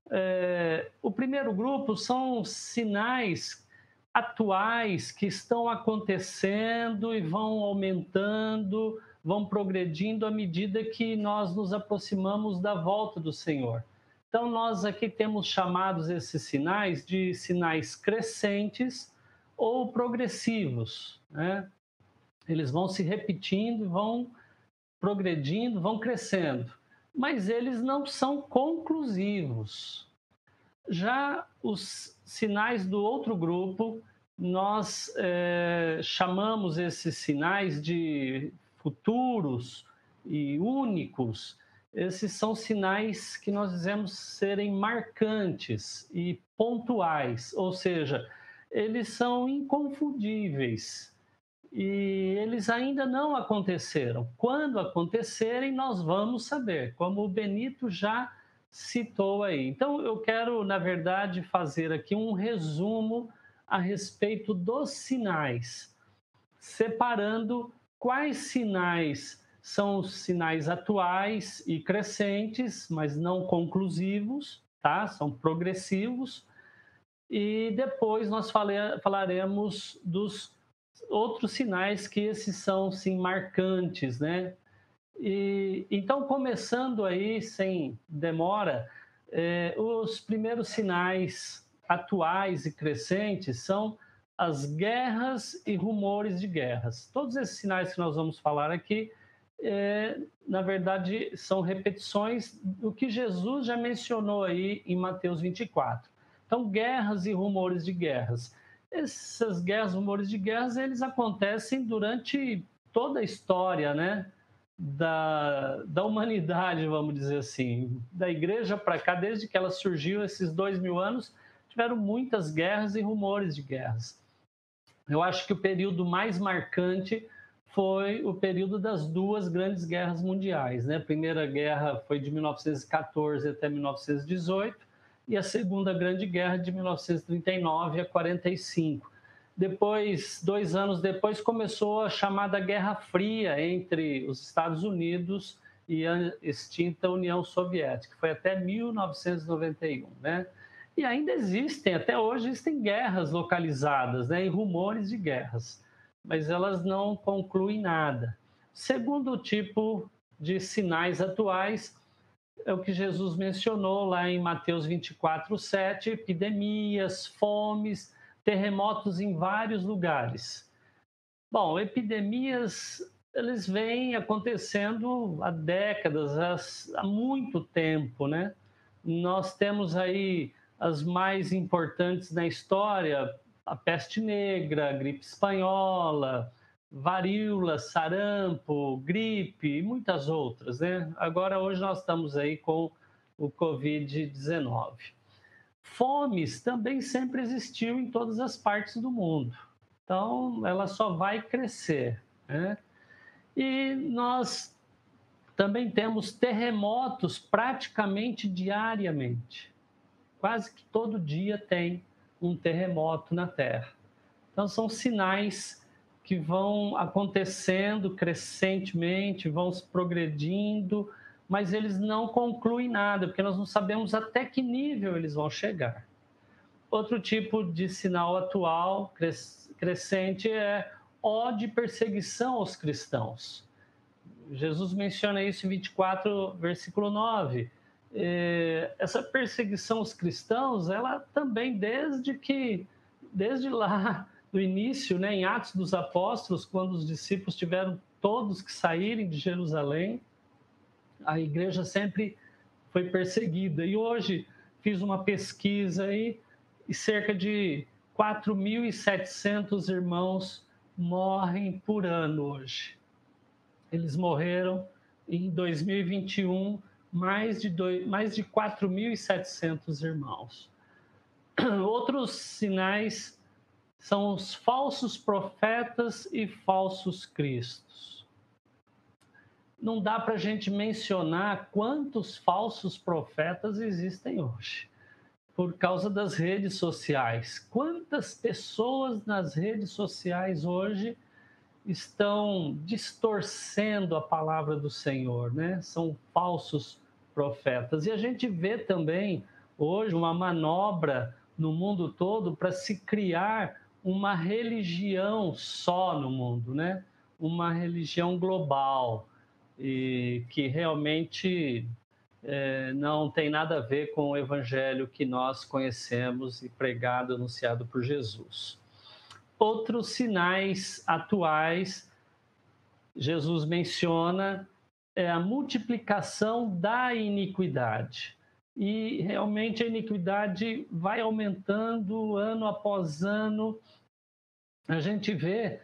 É, o primeiro grupo são sinais atuais que estão acontecendo e vão aumentando, vão progredindo à medida que nós nos aproximamos da volta do Senhor. Então, nós aqui temos chamados esses sinais de sinais crescentes ou progressivos. Né? Eles vão se repetindo, vão progredindo, vão crescendo mas eles não são conclusivos. Já os sinais do outro grupo, nós é, chamamos esses sinais de futuros e únicos. Esses são sinais que nós dizemos serem marcantes e pontuais, ou seja, eles são inconfundíveis e eles ainda não aconteceram. Quando acontecerem, nós vamos saber, como o Benito já citou aí. Então, eu quero, na verdade, fazer aqui um resumo a respeito dos sinais, separando quais sinais são os sinais atuais e crescentes, mas não conclusivos, tá? São progressivos. E depois nós falaremos dos outros sinais que esses são sim marcantes, né? E então começando aí sem demora, é, os primeiros sinais atuais e crescentes são as guerras e rumores de guerras. Todos esses sinais que nós vamos falar aqui, é, na verdade, são repetições do que Jesus já mencionou aí em Mateus 24. Então, guerras e rumores de guerras. Essas guerras, rumores de guerras, eles acontecem durante toda a história, né? Da, da humanidade, vamos dizer assim, da igreja para cá, desde que ela surgiu, esses dois mil anos, tiveram muitas guerras e rumores de guerras. Eu acho que o período mais marcante foi o período das duas grandes guerras mundiais. Né? A Primeira Guerra foi de 1914 até 1918 e a Segunda Grande Guerra de 1939 a 45. Depois, dois anos depois, começou a chamada Guerra Fria entre os Estados Unidos e a extinta União Soviética, foi até 1991, né? E ainda existem, até hoje existem guerras localizadas, né, e rumores de guerras mas elas não concluem nada. Segundo tipo de sinais atuais é o que Jesus mencionou lá em Mateus 24, 7, epidemias, fomes, terremotos em vários lugares. Bom, epidemias eles vêm acontecendo há décadas, há, muito tempo, né? Nós temos aí as mais importantes na história, a peste negra, a gripe espanhola, varíola, sarampo, gripe e muitas outras, né? Agora, hoje nós estamos aí com o Covid-19. Fomes também sempre existiu em todas as partes do mundo. Então, ela só vai crescer, né? E nós também temos terremotos praticamente diariamente. Quase que todo dia tem um terremoto na Terra. Então, são sinais que vão acontecendo crescentemente, vão se progredindo, mas eles não concluem nada, porque nós não sabemos até que nível eles vão chegar. Outro tipo de sinal atual crescente é ódio e perseguição aos cristãos. Jesus menciona isso em 24, versículo 9 é, essa perseguição aos cristãos, ela também desde que, desde lá do início, né, em Atos dos Apóstolos, quando os discípulos tiveram todos que saírem de Jerusalém, a igreja sempre foi perseguida. E hoje fiz uma pesquisa aí e cerca de 4.700 irmãos morrem por ano hoje. Eles morreram em 2021 mais de, dois, mais de 4.700 irmãos. (clears throat) Outros sinais são os falsos profetas e falsos cristos. Não dá para a gente mencionar quantos falsos profetas existem hoje, por causa das redes sociais. Quantas pessoas nas redes sociais hoje estão distorcendo a palavra do Senhor, né? São falsos profetas. E a gente vê também hoje uma manobra no mundo todo para se criar uma religião só no mundo, né? Uma religião global e que realmente é, não tem nada a ver com o evangelho que nós conhecemos e pregado, anunciado por Jesus. Outros sinais atuais, Jesus menciona é a multiplicação da iniquidade. E realmente a iniquidade vai aumentando ano após ano. A gente vê,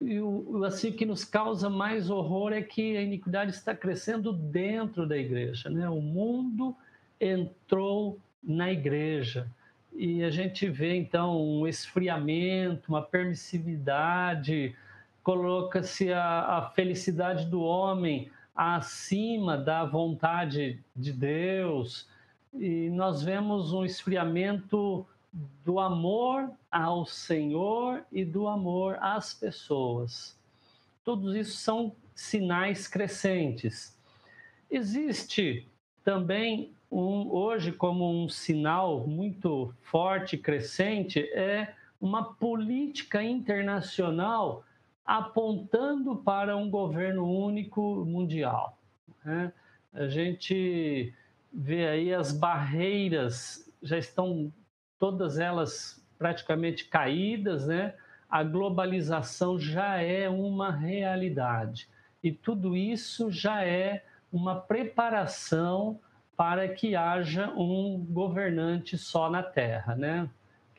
e o assim, que nos causa mais horror é que a iniquidade está crescendo dentro da igreja. Né? O mundo entrou na igreja. E a gente vê então um esfriamento, uma permissividade, coloca-se a, a felicidade do homem acima da vontade de Deus, e nós vemos um esfriamento do amor ao Senhor e do amor às pessoas. Todos isso são sinais crescentes. Existe também um, hoje como um sinal muito forte crescente é uma política internacional apontando para um governo único mundial. Né? A gente vê aí as barreiras já estão todas elas praticamente caídas, né? A globalização já é uma realidade. E tudo isso já é uma preparação para que haja um governante só na terra, né?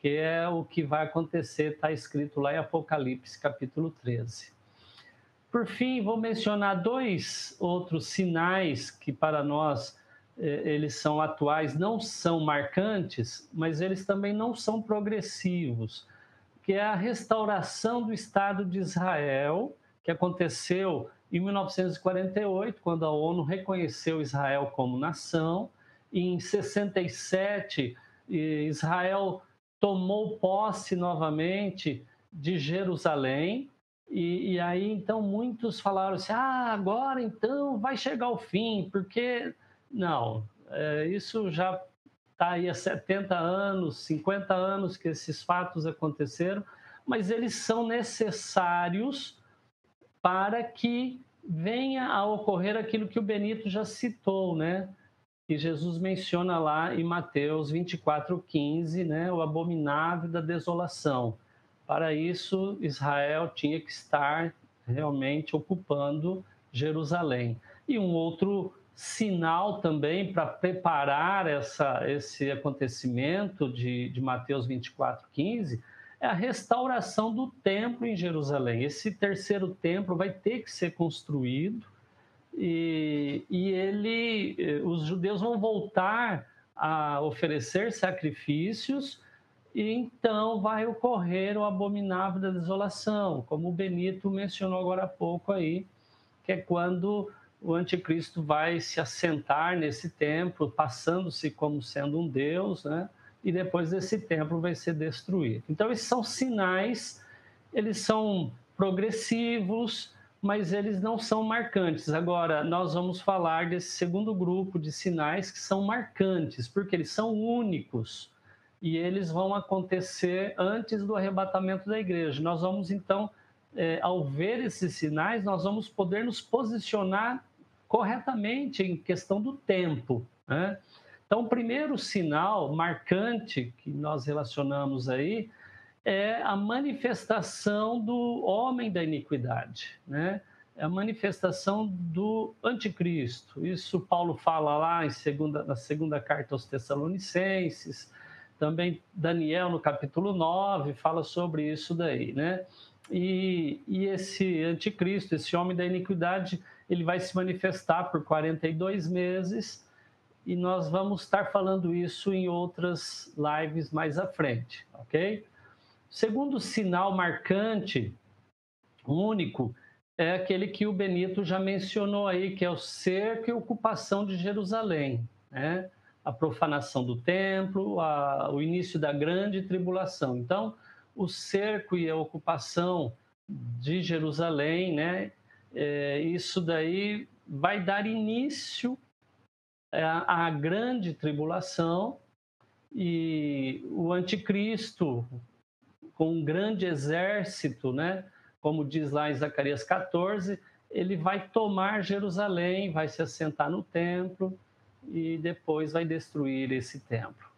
Que é o que vai acontecer, está escrito lá em Apocalipse, capítulo 13. Por fim, vou mencionar dois outros sinais que para nós eh, eles são atuais, não são marcantes, mas eles também não são progressivos, que é a restauração do Estado de Israel, que aconteceu em 1948, quando a ONU reconheceu Israel como nação. Em 67, Israel tomou posse novamente de Jerusalém. E, e, aí, então, muitos falaram assim: ah, agora então vai chegar o fim, porque. Não, é, isso já está aí há 70 anos, 50 anos que esses fatos aconteceram, mas eles são necessários para que venha a ocorrer aquilo que o Benito já citou, né? Que Jesus menciona lá em Mateus 24:15, né? O abominável da desolação. Para isso, Israel tinha que estar realmente ocupando Jerusalém. E um outro sinal também para preparar essa, esse acontecimento de, de Mateus 24:15 é a restauração do templo em Jerusalém. Esse terceiro templo vai ter que ser construído e, e ele, eh, os judeus vão voltar a oferecer sacrifícios e então vai ocorrer o abominável da desolação, como o Benito mencionou agora há pouco aí, que é quando o anticristo vai se assentar nesse templo, passando-se como sendo um deus, né? e depois esse templo vai ser destruído. Então, esses são sinais, eles são progressivos, mas eles não são marcantes. Agora, nós vamos falar desse segundo grupo de sinais que são marcantes, porque eles são únicos e eles vão acontecer antes do arrebatamento da igreja. Nós vamos, então, é, ao ver esses sinais, nós vamos poder nos posicionar corretamente em questão do tempo. Né? Então, o primeiro sinal marcante que nós relacionamos aí é a manifestação do homem da iniquidade, né? É a manifestação do anticristo. Isso Paulo fala lá em segunda, na segunda carta aos Tessalonicenses, também Daniel no capítulo 9 fala sobre isso daí, né? E, e esse anticristo, esse homem da iniquidade, ele vai se manifestar por 42 meses e nós vamos estar falando isso em outras lives mais à frente, ok? Segundo sinal marcante, único, é aquele que o Benito já mencionou aí, que é o cerco e ocupação de Jerusalém, né? A profanação do templo, a, o início da grande tribulação. Então, o cerco e a ocupação de Jerusalém, né? É, isso daí vai dar início é a grande tribulação e o anticristo com um grande exército, né? Como diz lá em Zacarias 14, ele vai tomar Jerusalém, vai se assentar no templo e depois vai destruir esse templo.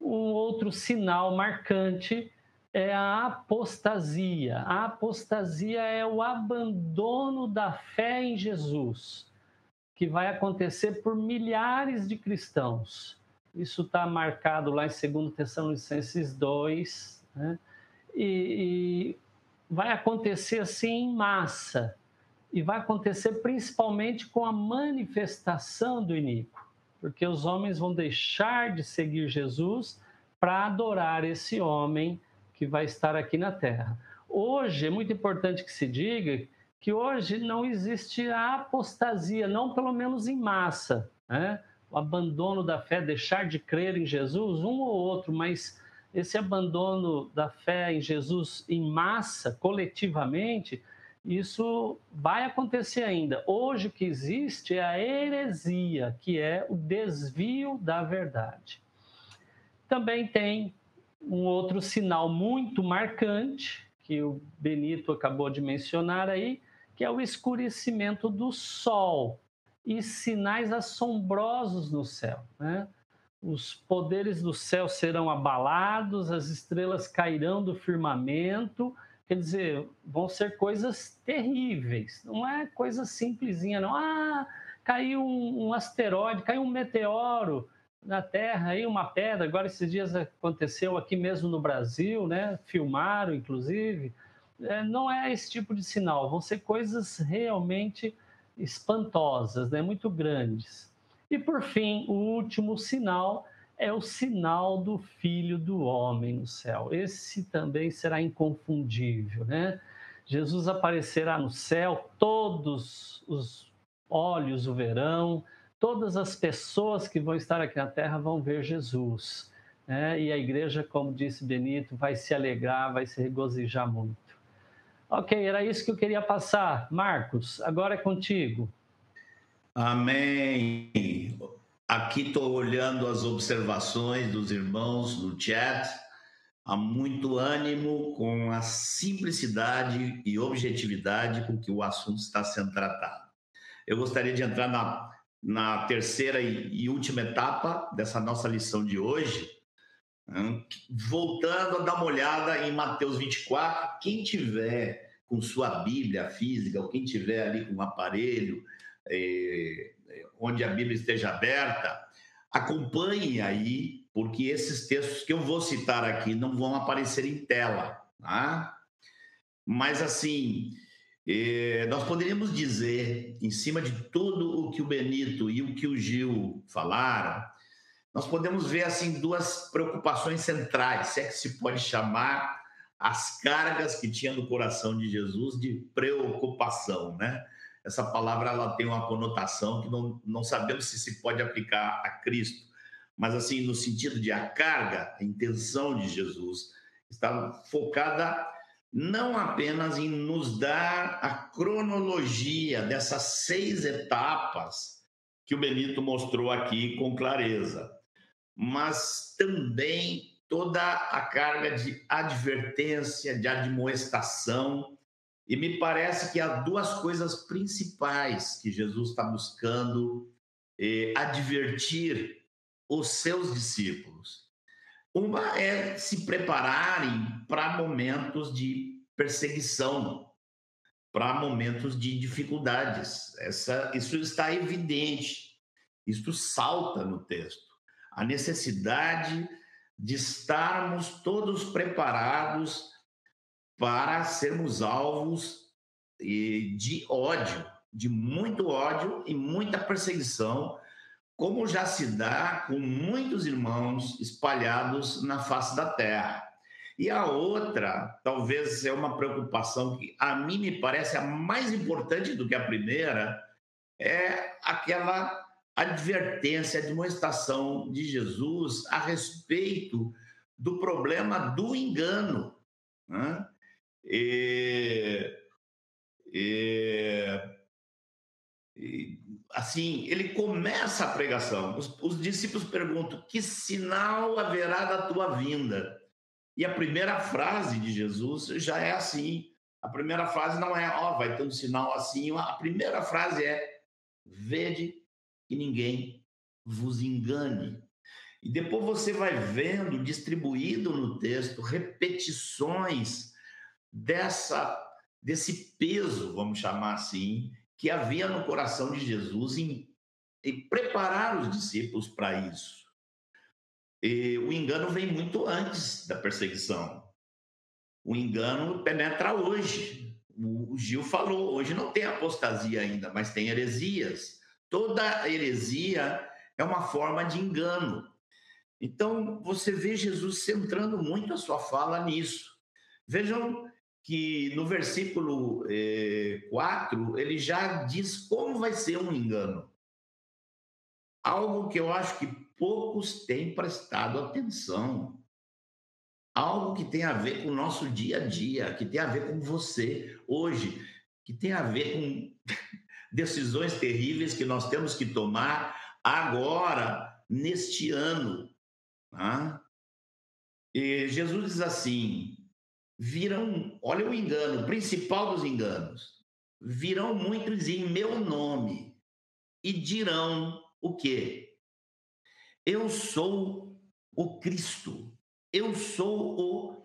Um outro sinal marcante é a apostasia. A apostasia é o abandono da fé em Jesus que vai acontecer por milhares de cristãos. Isso está marcado lá em 2 Tessalonicenses 2, né? E, e vai acontecer assim em massa, e vai acontecer principalmente com a manifestação do iníquo, porque os homens vão deixar de seguir Jesus para adorar esse homem que vai estar aqui na terra. Hoje é muito importante que se diga que hoje não existe a apostasia, não pelo menos em massa, né? o abandono da fé, deixar de crer em Jesus, um ou outro, mas esse abandono da fé em Jesus em massa, coletivamente, isso vai acontecer ainda. Hoje o que existe é a heresia, que é o desvio da verdade. Também tem um outro sinal muito marcante, que o Benito acabou de mencionar aí, que é o escurecimento do sol e sinais assombrosos no céu. Né? Os poderes do céu serão abalados, as estrelas cairão do firmamento Quer dizer, vão ser coisas terríveis, não é coisa simplesinha, não. Ah, caiu um, asteroide, caiu um meteoro na Terra, aí uma pedra. Agora, esses dias aconteceu aqui mesmo no Brasil, né? Filmaram, inclusive. É, não é esse tipo de sinal, vão ser coisas realmente espantosas, né? Muito grandes. E por fim, o último sinal é o sinal do Filho do Homem no céu. Esse também será inconfundível, né? Jesus aparecerá no céu, todos os olhos o verão, todas as pessoas que vão estar aqui na terra vão ver Jesus. Né? E a igreja, como disse Benito, vai se alegrar, vai se regozijar muito. Ok, era isso que eu queria passar. Marcos, agora é contigo. Amém. Aqui estou olhando as observações dos irmãos no chat. Há muito ânimo com a simplicidade e objetividade com que o assunto está sendo tratado. Eu gostaria de entrar na, na terceira e, última etapa dessa nossa lição de hoje, hum, voltando a dar uma olhada em Mateus 24. Quem tiver com sua Bíblia física, ou quem tiver ali com um aparelho, onde a Bíblia esteja aberta, acompanhe aí, porque esses textos que eu vou citar aqui não vão aparecer em tela, tá? Mas assim, nós poderíamos dizer, em cima de tudo o que o Benito e o que o Gil falaram, nós podemos ver assim duas preocupações centrais, se é que se pode chamar as cargas que tinha no coração de Jesus de preocupação, né? Essa palavra ela tem uma conotação que não, não sabemos se se pode aplicar a Cristo, mas assim, no sentido de a carga, a intenção de Jesus está focada não apenas em nos dar a cronologia dessas seis etapas que o Benito mostrou aqui com clareza, mas também toda a carga de advertência, de admoestação, e me parece que há duas coisas principais que Jesus está buscando eh, advertir os seus discípulos. Uma é se prepararem para momentos de perseguição, para momentos de dificuldades. Essa, isso está evidente, isso salta no texto. A necessidade de estarmos todos preparados para sermos alvos de ódio, de muito ódio e muita perseguição, como já se dá com muitos irmãos espalhados na face da terra. E a outra, talvez é uma preocupação que a mim me parece a mais importante do que a primeira, é aquela advertência, demonstração de Jesus a respeito do problema do engano. Né? E, e, e, assim, ele começa a pregação. Os, os discípulos perguntam: que sinal haverá da tua vinda? E a primeira frase de Jesus já é assim. A primeira frase não é, ó, oh, vai ter um sinal assim. A primeira frase é: vede que ninguém vos engane. E depois você vai vendo distribuído no texto repetições dessa desse peso, vamos chamar assim, que havia no coração de Jesus em, em preparar os discípulos para isso. E o engano vem muito antes da perseguição. O engano penetra hoje. O Gil falou, hoje não tem apostasia ainda, mas tem heresias. Toda heresia é uma forma de engano. Então, você vê Jesus centrando muito a sua fala nisso. Vejam que no versículo eh, 4 ele já diz como vai ser um engano. Algo que eu acho que poucos têm prestado atenção. Algo que tem a ver com o nosso dia a dia, que tem a ver com você hoje, que tem a ver com (laughs) decisões terríveis que nós temos que tomar agora, neste ano. Tá? E Jesus diz assim: virão, olha o engano, o principal dos enganos, virão muitos em meu nome e dirão o quê? Eu sou o Cristo, eu sou o,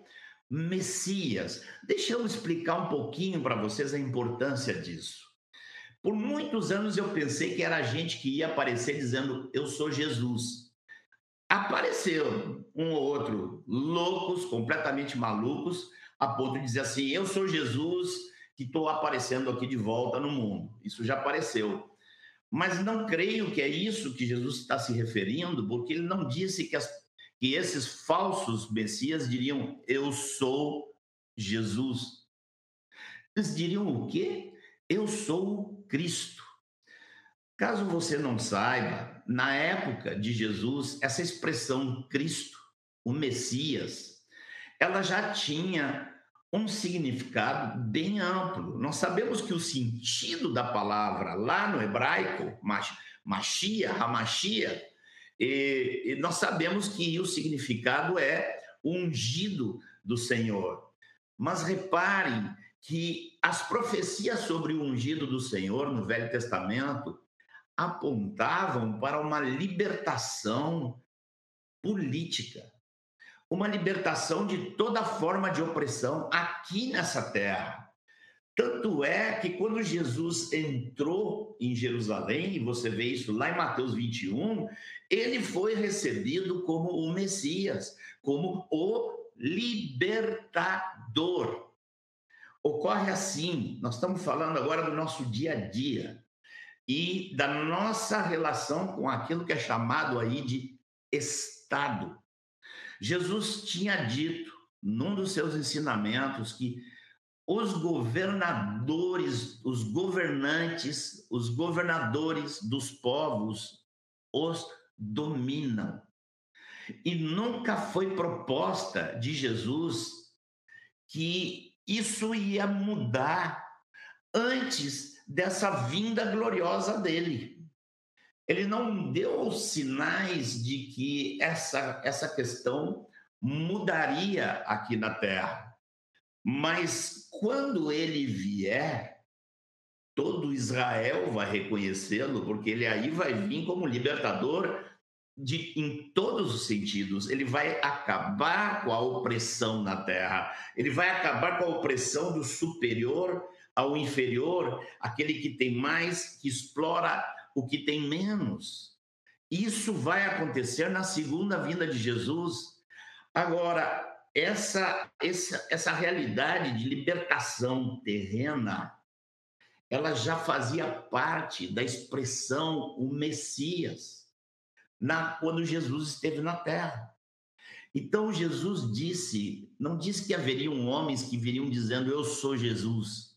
Messias. Deixa eu explicar um pouquinho para vocês a importância disso. Por muitos anos eu pensei que era gente que ia aparecer dizendo: Eu sou Jesus. Apareceu um ou outro loucos, completamente malucos, a ponto de dizer assim: Eu sou Jesus que estou aparecendo aqui de volta no mundo. Isso já apareceu. Mas não creio que é isso que Jesus está se referindo, porque ele não disse que, as, que esses falsos messias diriam: Eu sou Jesus. Eles diriam o quê? Eu sou Cristo. Caso você não saiba, na época de Jesus, essa expressão Cristo, o Messias, ela já tinha um significado bem amplo. Nós sabemos que o sentido da palavra lá no hebraico, Machia, Hamashia, e, nós sabemos que o significado é ungido do Senhor. Mas reparem que as profecias sobre o ungido do Senhor no Velho Testamento apontavam para uma libertação política, uma libertação de toda forma de opressão aqui nessa terra. Tanto é que quando Jesus entrou em Jerusalém, e você vê isso lá em Mateus 21, ele foi recebido como o Messias, como o libertador ocorre assim. Nós estamos falando agora do nosso dia a dia e da nossa relação com aquilo que é chamado aí de Estado. Jesus tinha dito num dos seus ensinamentos que os governadores, os governantes, os governadores dos povos os dominam. E nunca foi proposta de Jesus que isso ia mudar antes dessa vinda gloriosa dele. Ele não deu sinais de que essa, essa questão mudaria aqui na Terra. Mas quando ele vier, todo Israel vai reconhecê-lo, porque ele aí vai vir como libertador de, em todos os sentidos. Ele vai acabar com a opressão na terra, ele vai acabar com a opressão do superior ao inferior, aquele que tem mais, que explora o que tem menos. Isso vai acontecer na segunda vinda de Jesus. Agora, essa, essa, essa realidade de libertação terrena, ela já fazia parte da expressão o Messias na, quando Jesus esteve na terra. Então Jesus disse, não disse que haveriam homens que viriam dizendo eu sou Jesus,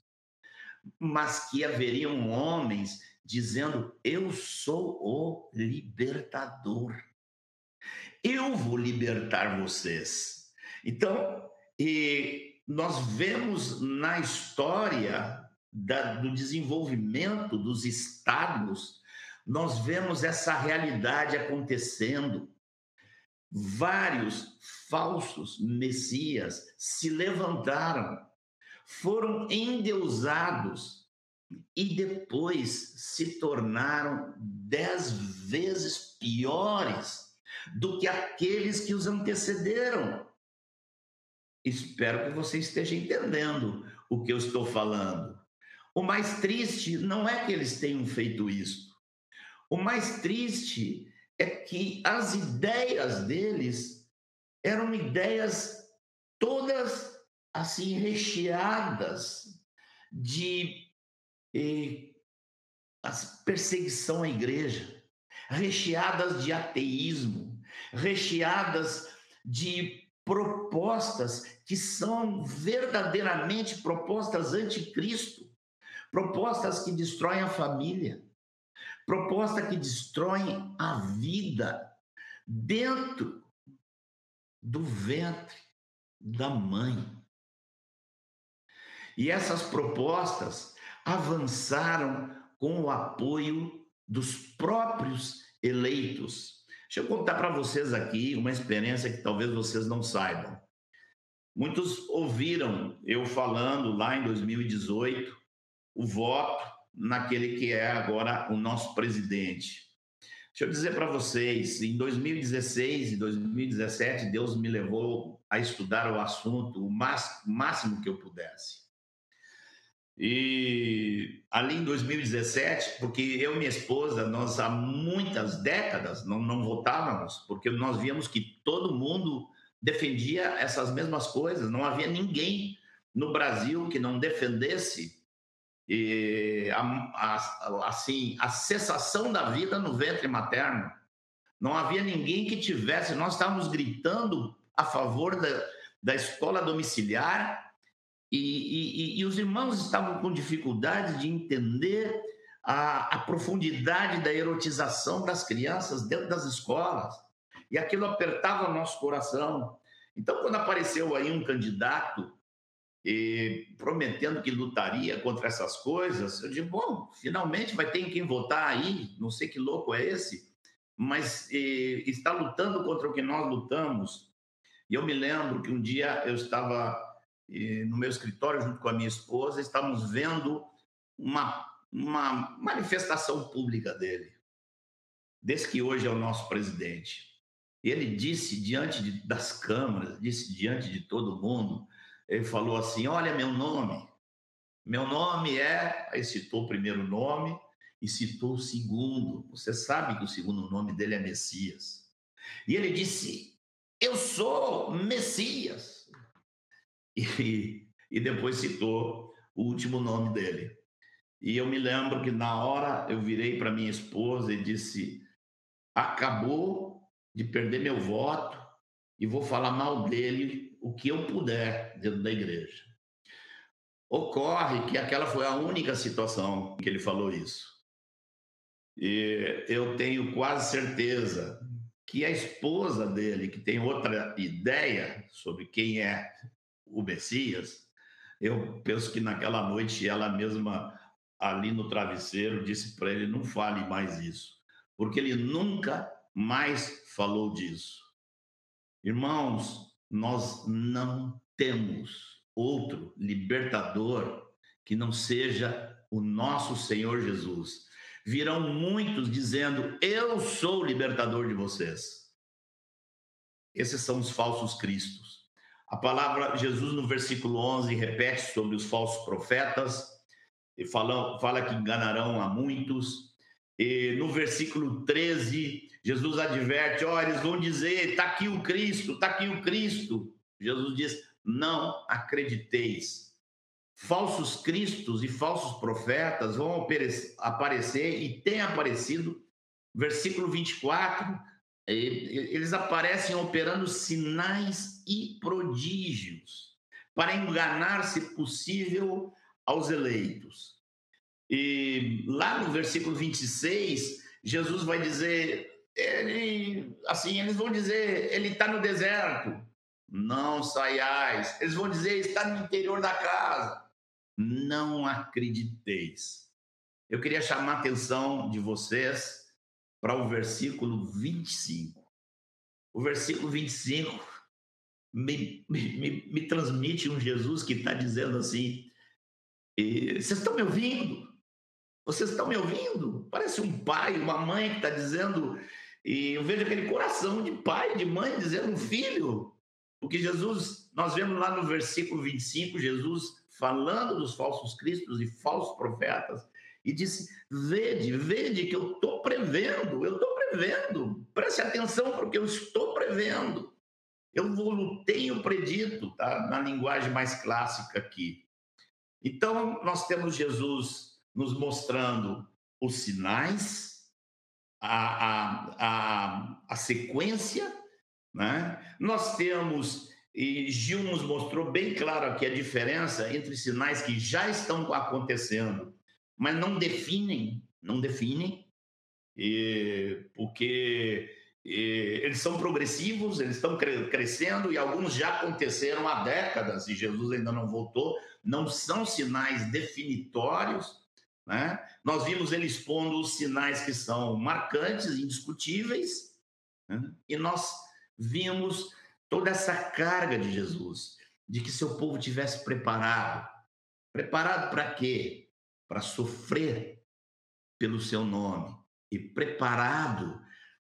mas que haveriam homens dizendo eu sou o libertador. Eu vou libertar vocês. Então, nós vemos na história da, do desenvolvimento dos estados nós vemos essa realidade acontecendo. Vários falsos messias se levantaram, foram endeusados e depois se tornaram dez vezes piores do que aqueles que os antecederam. Espero que você esteja entendendo o que eu estou falando. O mais triste não é que eles tenham feito isso. O mais triste é que as ideias deles eram ideias todas assim recheadas de eh, perseguição à igreja, recheadas de ateísmo, recheadas de propostas que são verdadeiramente propostas anticristo, propostas que destroem a família, proposta que destrói a vida dentro do ventre da mãe. E essas propostas avançaram com o apoio dos próprios eleitos. Deixa eu contar para vocês aqui uma experiência que talvez vocês não saibam. Muitos ouviram eu falando lá em 2018 o voto naquele que é agora o nosso presidente. Deixa eu dizer para vocês, em 2016 e 2017, Deus me levou a estudar o assunto o máximo que eu pudesse. E ali em 2017, porque eu e minha esposa, nós há muitas décadas não, não votávamos, porque nós víamos que todo mundo defendia essas mesmas coisas, não havia ninguém no Brasil que não defendesse e, a, a, assim, a cessação da vida no ventre materno. Não havia ninguém que tivesse, nós estávamos gritando a favor da, da escola domiciliar e, e, e, os irmãos estavam com dificuldade de entender a, a, profundidade da erotização das crianças dentro das escolas. E aquilo apertava o nosso coração. Então, quando apareceu aí um candidato prometendo que lutaria contra essas coisas, eu digo, bom, finalmente vai ter em quem votar aí, não sei que louco é esse, mas está lutando contra o que nós lutamos. E eu me lembro que um dia eu estava no meu escritório, junto com a minha esposa, estávamos vendo uma, uma manifestação pública dele, desse que hoje é o nosso presidente. Ele disse diante de, das câmaras, disse diante de todo mundo, ele falou assim: Olha, meu nome, meu nome é. Aí citou o primeiro nome e citou o segundo. Você sabe que o segundo nome dele é Messias. E ele disse: Eu sou Messias. (laughs) e, e depois citou o último nome dele. E eu me lembro que na hora eu virei para minha esposa e disse: acabou de perder meu voto e vou falar mal dele o que eu puder dentro da igreja. Ocorre que aquela foi a única situação que ele falou isso. E eu tenho quase certeza que a esposa dele, que tem outra ideia sobre quem é o Messias, eu penso que naquela noite ela mesma, ali no travesseiro, disse para ele: não fale mais isso, porque ele nunca mais falou disso. Irmãos, nós não temos outro libertador que não seja o nosso Senhor Jesus. Virão muitos dizendo: Eu sou o libertador de vocês. Esses são os falsos cristos. A palavra Jesus no versículo 11 repete sobre os falsos profetas, e fala, fala que enganarão a muitos. E no versículo 13, Jesus adverte: olha, eles vão dizer, está aqui o Cristo, está aqui o Cristo. Jesus diz: não acrediteis. Falsos cristos e falsos profetas vão aparecer e têm aparecido. Versículo 24, eles aparecem operando sinais e prodígios para enganar, se possível, aos eleitos. E lá no versículo 26, Jesus vai dizer, ele, assim, eles vão dizer, ele está no deserto, não saiais. Eles vão dizer, está no interior da casa, não acrediteis. Eu queria chamar a atenção de vocês para o versículo 25. O versículo 25 me, me, me transmite um Jesus que está dizendo assim: vocês estão me ouvindo? Vocês estão me ouvindo? Parece um pai, uma mãe que está dizendo, e eu vejo aquele coração de pai, de mãe, dizendo filho. Porque Jesus, nós vemos lá no versículo 25, Jesus falando dos falsos cristos e falsos profetas, e disse: Vede, vede que eu estou prevendo, eu estou prevendo. Preste atenção porque eu estou prevendo. Eu vou, tenho predito, tá? na linguagem mais clássica aqui. Então, nós temos Jesus nos mostrando os sinais, a, a, a, a sequência, né? nós temos e Gil nos mostrou bem claro aqui a diferença entre sinais que já estão acontecendo mas não definem, não definem, e, porque e, eles são progressivos, eles estão cre crescendo e alguns já aconteceram há décadas e Jesus ainda não voltou, não são sinais definitórios. Né? Nós vimos ele expondo os sinais que são marcantes, indiscutíveis, né? e nós vimos toda essa carga de Jesus, de que seu povo tivesse preparado. Preparado para quê? para sofrer pelo seu nome e preparado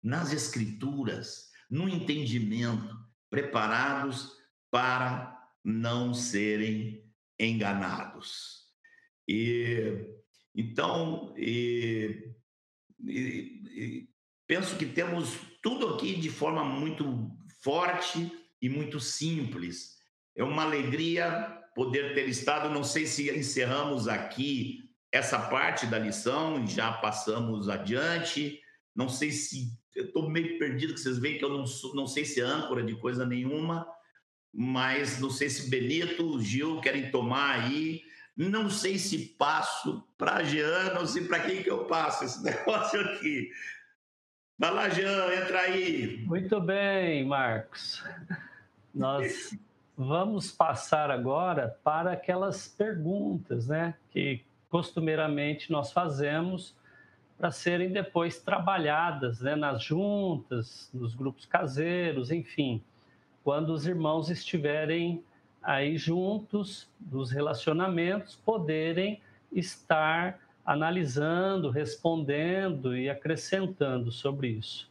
nas escrituras, no entendimento, preparados para não serem enganados. E então, e, e, e penso que temos tudo aqui de forma muito forte e muito simples. É uma alegria poder ter estado. Não sei se encerramos aqui essa parte da lição e já passamos adiante. Não sei se eu estou meio perdido, que vocês veem que eu não, sou, não sei se é âncora de coisa nenhuma, mas não sei se Benito, Gil querem tomar aí. Não sei se passo para Jean, não sei para quem que eu passo esse (laughs) negócio aqui. Vai lá, Jean, entra aí. Muito bem, Marcos. (laughs) Nós vamos passar agora para aquelas perguntas, né, que costumeiramente nós fazemos para serem depois trabalhadas, né, nas juntas, nos grupos caseiros, enfim, quando os irmãos estiverem aí juntos dos relacionamentos, poderem estar analisando, respondendo e acrescentando sobre isso.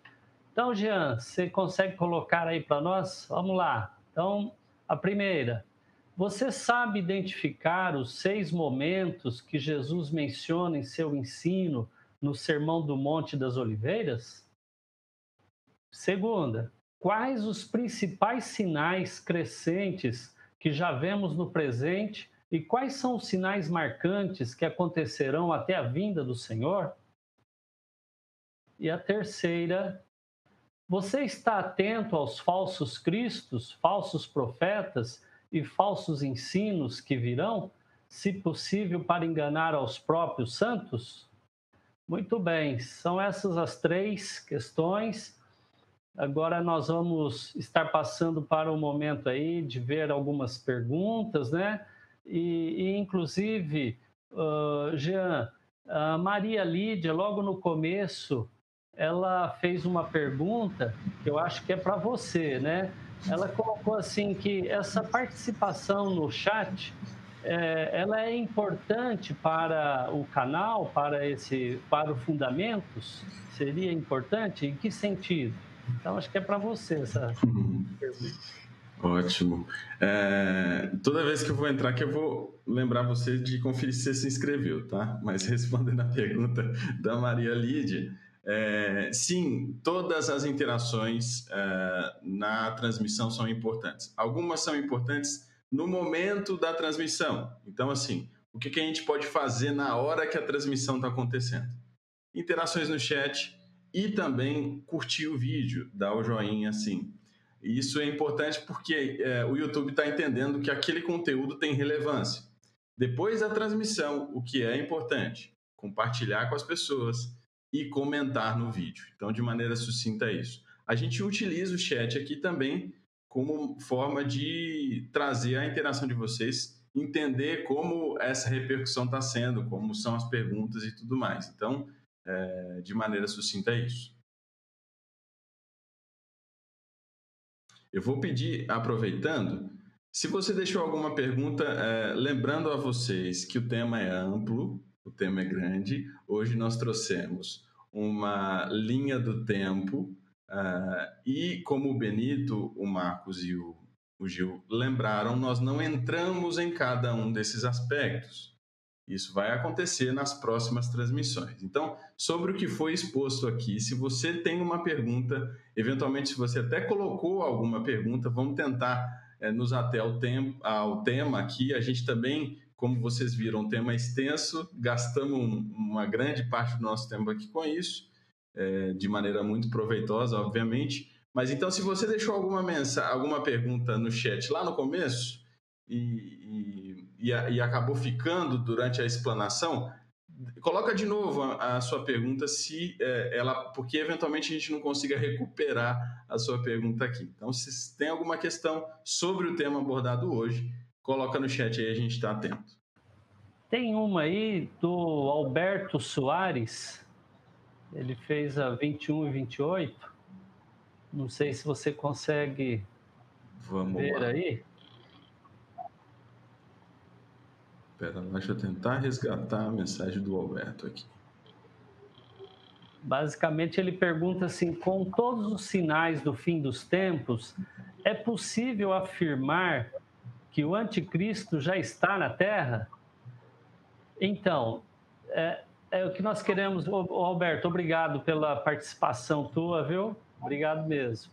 Então, Jean, você consegue colocar aí para nós? Vamos lá. Então, a primeira, você sabe identificar os seis momentos que Jesus menciona em seu ensino no Sermão do Monte das Oliveiras? Segunda, quais os principais sinais crescentes que já vemos no presente e quais são os sinais marcantes que acontecerão até a vinda do Senhor? E a terceira, você está atento aos falsos cristos, falsos profetas e falsos ensinos que virão, se possível, para enganar aos próprios santos? Muito bem, são essas as três questões. Agora nós vamos estar passando para o momento aí de ver algumas perguntas, né? E, e inclusive, uh, Jean, a Maria Lídia, logo no começo, ela fez uma pergunta que eu acho que é para você, né? Ela colocou assim que essa participação no chat é, ela é importante para o canal, para esse, para o Fundamentos? Seria importante? Em que sentido? Então acho que é para você essa pergunta. (laughs) Ótimo. É, toda vez que eu vou entrar aqui, eu vou lembrar você de conferir se você se inscreveu, tá? Mas (laughs) respondendo a pergunta da Maria Lídia, é, sim, todas as interações é, na transmissão são importantes. Algumas são importantes no momento da transmissão. Então, assim, o que, que a gente pode fazer na hora que a transmissão está acontecendo? Interações no chat e também curtir o vídeo, dar o joinha assim. Isso é importante porque é, o YouTube está entendendo que aquele conteúdo tem relevância. Depois da transmissão, o que é importante? Compartilhar com as pessoas, e comentar no vídeo. Então, de maneira sucinta, é isso. A gente utiliza o chat aqui também como forma de trazer a interação de vocês, entender como essa repercussão está sendo, como são as perguntas e tudo mais. Então, é, de maneira sucinta, é isso. Eu vou pedir, aproveitando, se você deixou alguma pergunta, é, lembrando a vocês que o tema é amplo, o tema é grande. Hoje nós trouxemos uma linha do tempo uh, e, como o Benito, o Marcos e o, o Gil lembraram, nós não entramos em cada um desses aspectos. Isso vai acontecer nas próximas transmissões. Então, sobre o que foi exposto aqui, se você tem uma pergunta, eventualmente, se você até colocou alguma pergunta, vamos tentar é, nos até ao, tempo, ao tema aqui. A gente também como vocês viram, um tema extenso, gastamos uma grande parte do nosso tempo aqui com isso, é, de maneira muito proveitosa, obviamente. Mas então, se você deixou alguma mensagem, alguma pergunta no chat lá no começo e, e, e, acabou ficando durante a explanação, coloca de novo a, a sua pergunta, se é, ela, porque eventualmente a gente não consiga recuperar a sua pergunta aqui. Então, se tem alguma questão sobre o tema abordado hoje, Coloca no chat aí, a gente está atento. Tem uma aí do Alberto Soares. Ele fez a 21 e 28. Não sei se você consegue Vamos ver lá. aí. Espera lá, deixa eu tentar resgatar a mensagem do Alberto aqui. Basicamente, ele pergunta assim: com todos os sinais do fim dos tempos, é possível afirmar que o anticristo já está na Terra? Então, é, é o que nós queremos. Ô, Alberto, obrigado pela participação tua, viu? Obrigado mesmo.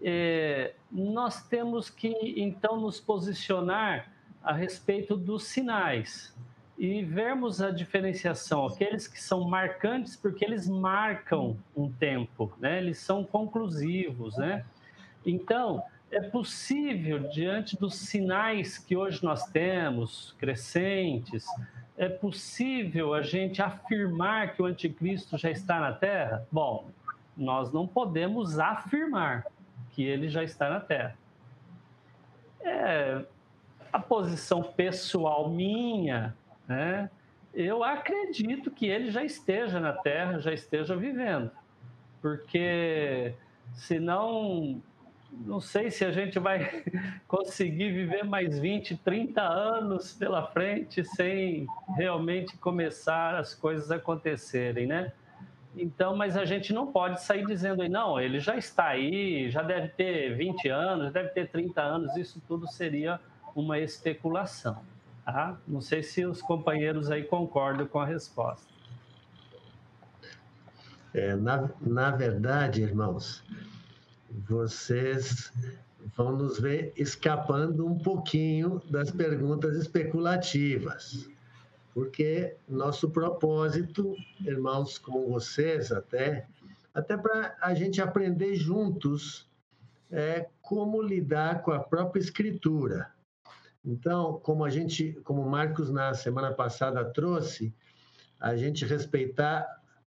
É, nós temos que, então, nos posicionar a respeito dos sinais e vermos a diferenciação, aqueles que são marcantes porque eles marcam um tempo, né? Eles são conclusivos, né? Então, é possível diante dos sinais que hoje nós temos, crescentes, é possível a gente afirmar que o anticristo já está na Terra? Bom, nós não podemos afirmar que ele já está na Terra. É, a posição pessoal minha né? Eu acredito que ele já esteja na Terra, já esteja vivendo, porque senão não sei se a gente vai (laughs) conseguir viver mais 20, 30 anos pela frente sem realmente começar as coisas acontecerem, né? Então, mas a gente não pode sair dizendo aí, não, ele já está aí, já deve ter 20 anos, deve ter 30 anos, isso tudo seria uma especulação. Tá? Não sei se os companheiros aí concordam com a resposta. É, na, na verdade, irmãos, vocês vão nos ver escapando um pouquinho das perguntas especulativas, porque nosso propósito, irmãos, com vocês até, até para a gente aprender juntos é, como lidar com a própria escritura. Então, como a gente, como o Marcos na semana passada trouxe, a gente respeitar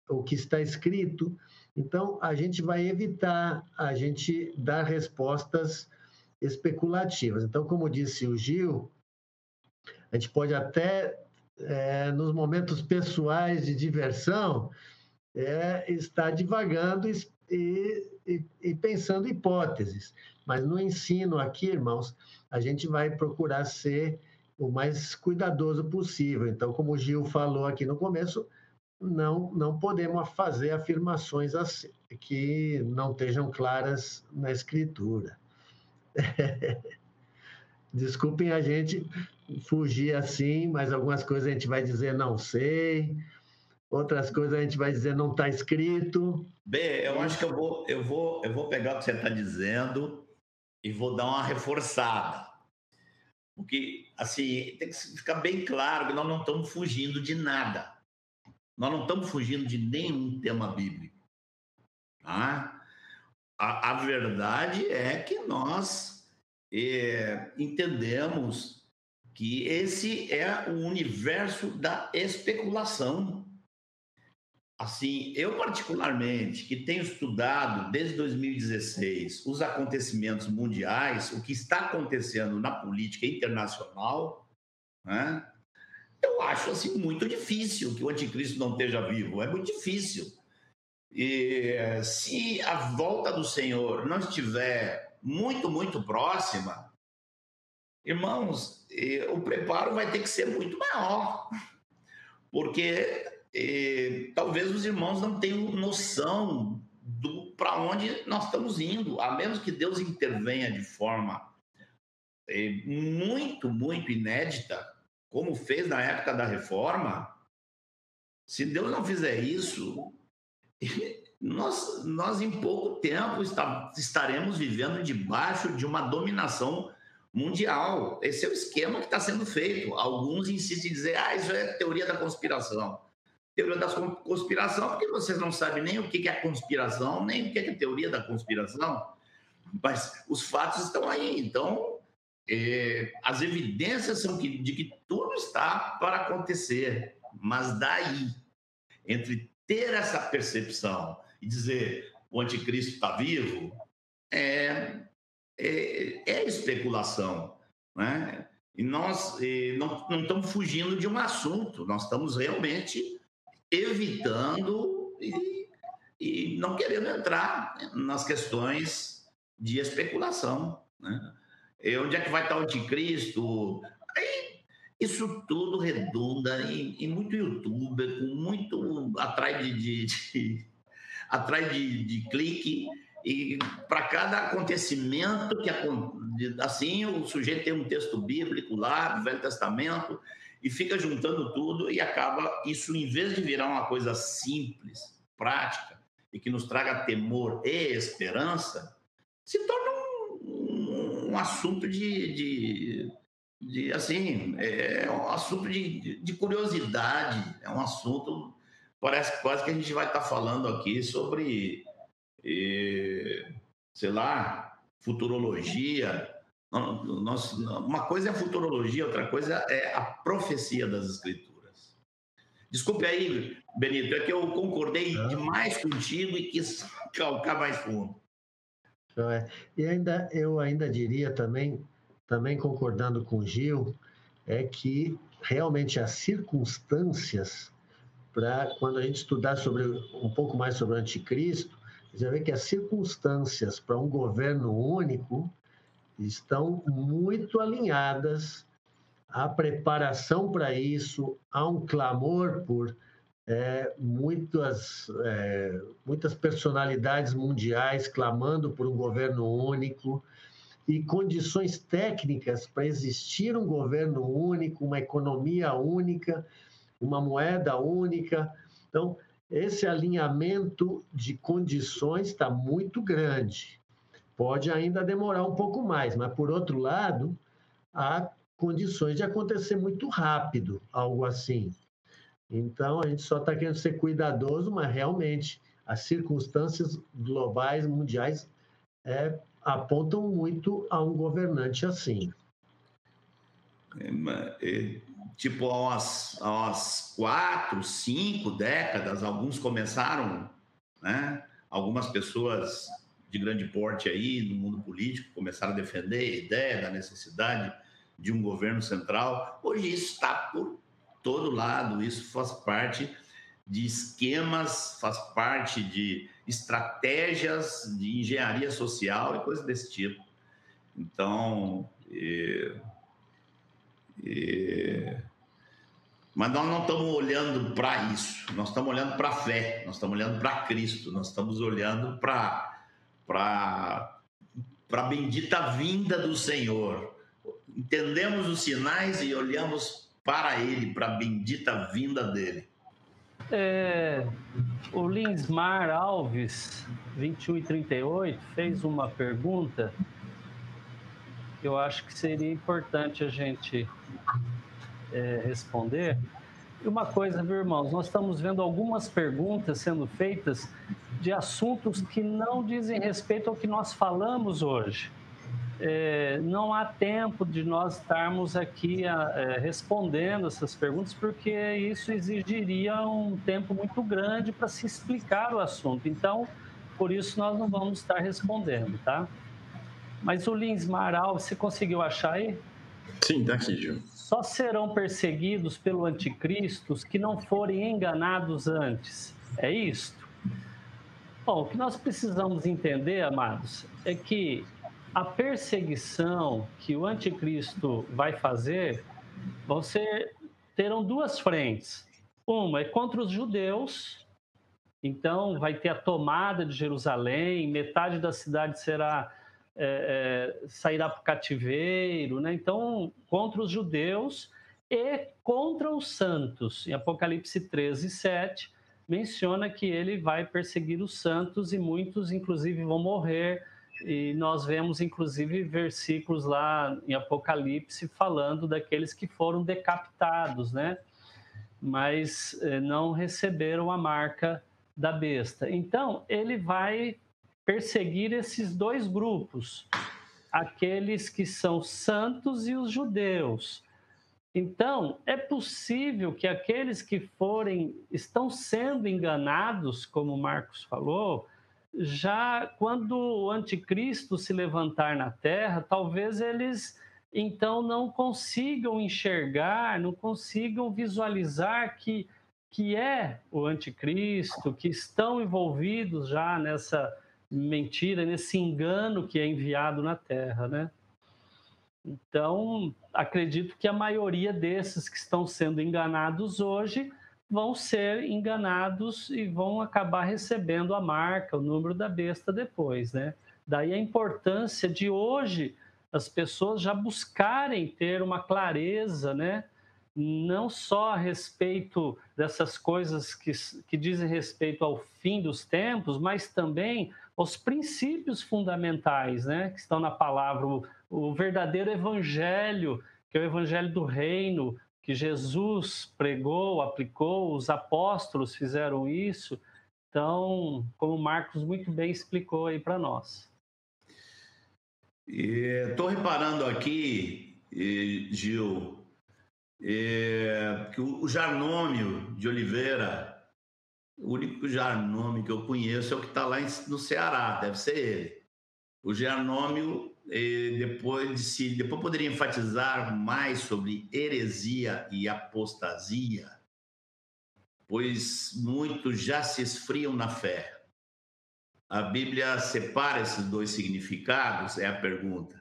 o que está escrito, então a gente vai evitar a gente dar respostas especulativas. Então, como disse o Gil, a gente pode até, é, nos momentos pessoais de diversão, é, estar divagando e, e, e pensando hipóteses. Mas no ensino aqui, irmãos, a gente vai procurar ser o mais cuidadoso possível. Então, como o Gil falou aqui no começo, não, não podemos fazer afirmações assim, que não estejam claras na escritura. (laughs) Desculpem a gente fugir assim, mas algumas coisas a gente vai dizer não sei, outras coisas a gente vai dizer não está escrito. Bem, eu acho que eu vou, eu vou, eu vou pegar o que você está dizendo e vou dar uma reforçada. Porque, assim, tem que ficar bem claro que nós não estamos fugindo de nada. Nós não estamos fugindo de nenhum tema bíblico. Tá? A, a verdade é que nós é, entendemos que esse é o universo da especulação. Assim, eu particularmente, que tenho estudado desde 2016 os acontecimentos mundiais, o que está acontecendo na política internacional, né? Eu acho assim muito difícil que o anticristo não esteja vivo. É muito difícil. E se a volta do Senhor não estiver muito, muito próxima, irmãos, o preparo vai ter que ser muito maior, porque e, talvez os irmãos não tenham noção do para onde nós estamos indo, a menos que Deus intervenha de forma muito, muito inédita, como fez na época da reforma. Se Deus não fizer isso, (laughs) nós, nós em pouco tempo está, estaremos vivendo debaixo de uma dominação mundial. Esse é o esquema que está sendo feito. Alguns insistem em dizer, ah, isso é teoria da conspiração teoria da conspiração, porque vocês não sabem nem o que é conspiração, nem o que é teoria da conspiração, mas os fatos estão aí. Então, é, as evidências são que, de que tudo está para acontecer, mas daí, entre ter essa percepção e dizer o anticristo está vivo, é, é, é especulação. Né? E nós não, não estamos fugindo de um assunto, nós estamos realmente evitando e, e não querendo entrar nas questões de especulação. Né? E onde é que vai estar o anticristo? Aí, isso tudo redunda em, em muito youtuber, com muito atrás de, de, de, (laughs) atrás de, de clique, e para cada acontecimento que assim o sujeito tem um texto bíblico lá do Velho Testamento e fica juntando tudo e acaba isso em vez de virar uma coisa simples, prática e que nos traga temor e esperança, se torna um, assunto de, de, de, assim é um assunto de, de curiosidade, é um assunto parece quase que a gente vai estar falando aqui sobre e, sei lá, futurologia. uma coisa é a futurologia, outra coisa é a profecia das escrituras. Desculpe aí, Benito, é que eu concordei demais contigo e quis calcar mais fundo. É. E ainda eu ainda diria também, também concordando com o Gil, é que realmente as circunstâncias para quando a gente estudar sobre um pouco mais sobre o anticristo, você vê que as circunstâncias para um governo único estão muito alinhadas à preparação para isso, há um clamor por é, muitas, é, muitas personalidades mundiais clamando por um governo único e condições técnicas para existir um governo único, uma economia única, uma moeda única. Então, esse alinhamento de condições está muito grande. Pode ainda demorar um pouco mais, mas, por outro lado, há condições de acontecer muito rápido algo assim. Então, a gente só está querendo ser cuidadoso, mas realmente as circunstâncias globais, mundiais, é, apontam muito a um governante assim. É, tipo, há quatro, cinco décadas, alguns começaram, né? Algumas pessoas de grande porte aí no mundo político começaram a defender a ideia da necessidade de um governo central. Hoje isso está por todo lado, isso faz parte de esquemas, faz parte de estratégias de engenharia social e coisas desse tipo. Então, eh, eh, mas nós não estamos olhando para isso, nós estamos olhando para a fé, nós estamos olhando para Cristo, nós estamos olhando para a bendita vinda do Senhor. Entendemos os sinais e olhamos para Ele, para a bendita vinda dele. É, o Linsmar Alves, 21 e 38, fez uma pergunta que eu acho que seria importante a gente é, responder. E uma coisa, viu, irmãos, nós estamos vendo algumas perguntas sendo feitas de assuntos que não dizem respeito ao que nós falamos hoje. É, não há tempo de nós estarmos aqui a, é, respondendo essas perguntas, porque isso exigiria um tempo muito grande para se explicar o assunto. Então, por isso nós não vamos estar respondendo, tá? Mas o Lins Maral, você conseguiu achar aí? Sim, tá aqui, Gil. Só serão perseguidos pelo anticristo os que não forem enganados antes. É isto? Bom, o que nós precisamos entender, amados, é que a perseguição que o anticristo vai fazer vão ser, terão duas frentes. Uma é contra os judeus, então vai ter a tomada de Jerusalém, metade da cidade será é, é, sairá para o cativeiro, né? Então, contra os judeus e contra os santos. Em Apocalipse 13, 7, menciona que ele vai perseguir os santos e muitos, inclusive, vão morrer. E nós vemos, inclusive, versículos lá em Apocalipse falando daqueles que foram decapitados, né? Mas eh, não receberam a marca da besta. Então, ele vai perseguir esses dois grupos, aqueles que são santos e os judeus. Então, é possível que aqueles que forem estão sendo enganados, como Marcos falou, já quando o anticristo se levantar na terra, talvez eles então não consigam enxergar, não consigam visualizar que que é o anticristo, que estão envolvidos já nessa mentira, nesse engano que é enviado na Terra, né? Então, acredito que a maioria desses que estão sendo enganados hoje vão ser enganados e vão acabar recebendo a marca, o número da besta depois, né? Daí a importância de hoje as pessoas já buscarem ter uma clareza, né? Não só a respeito dessas coisas que, que dizem respeito ao fim dos tempos, mas também aos princípios fundamentais, né? Que estão na palavra, o, o verdadeiro evangelho, que é o evangelho do reino, que Jesus pregou, aplicou, os apóstolos fizeram isso. Então, como Marcos muito bem explicou aí para nós. Estou reparando aqui, Gil, que o Jarnômio de Oliveira, o único Jarnômio que eu conheço é o que está lá no Ceará, deve ser ele. O Jarnômio depois de se depois poderia enfatizar mais sobre heresia e apostasia, pois muitos já se esfriam na fé. A Bíblia separa esses dois significados? É a pergunta.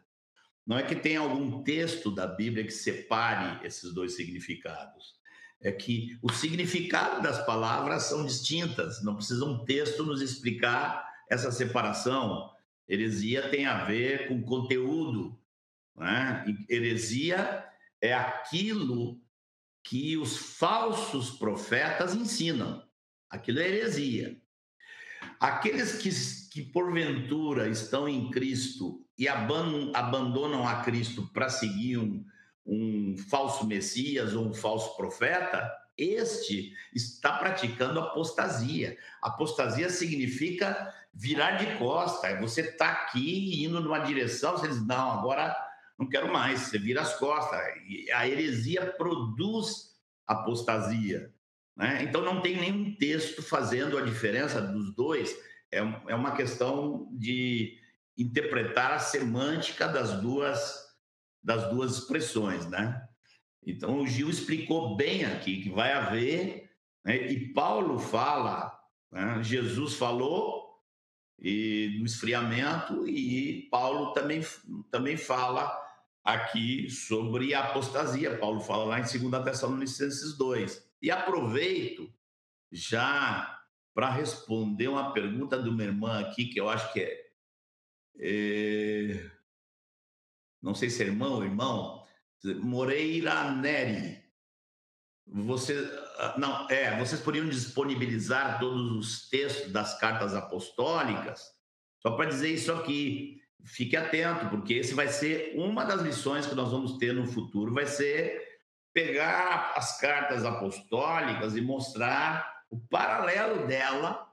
Não é que tem algum texto da Bíblia que separe esses dois significados. É que o significado das palavras são distintas. Não precisa um texto nos explicar essa separação Heresia tem a ver com conteúdo. Né? Heresia é aquilo que os falsos profetas ensinam. Aquilo é heresia. Aqueles que, que porventura estão em Cristo e abandonam a Cristo para seguir um, um falso Messias ou um falso profeta, este está praticando apostasia. Apostasia significa virar de costa. É você está aqui indo numa direção, você diz, não, agora não quero mais. Você vira as costas. E a heresia produz apostasia. Né? Então não tem nenhum texto fazendo a diferença dos dois. É, é uma questão de interpretar a semântica das duas das duas expressões, né? Então, o Gil explicou bem aqui que vai haver, né, e Paulo fala, né, Jesus falou e do esfriamento, e Paulo também, também fala aqui sobre a apostasia. Paulo fala lá em 2 Tessalonicenses 2. E aproveito já para responder uma pergunta de uma irmã aqui, que eu acho que é, é não sei se é irmão ou irmão, Moreira Neri. Você, ah, não, é, vocês poderiam disponibilizar todos os textos das cartas apostólicas? Só para dizer isso aqui, fique atento, porque esse vai ser uma das lições que nós vamos ter no futuro, vai ser pegar as cartas apostólicas e mostrar o paralelo dela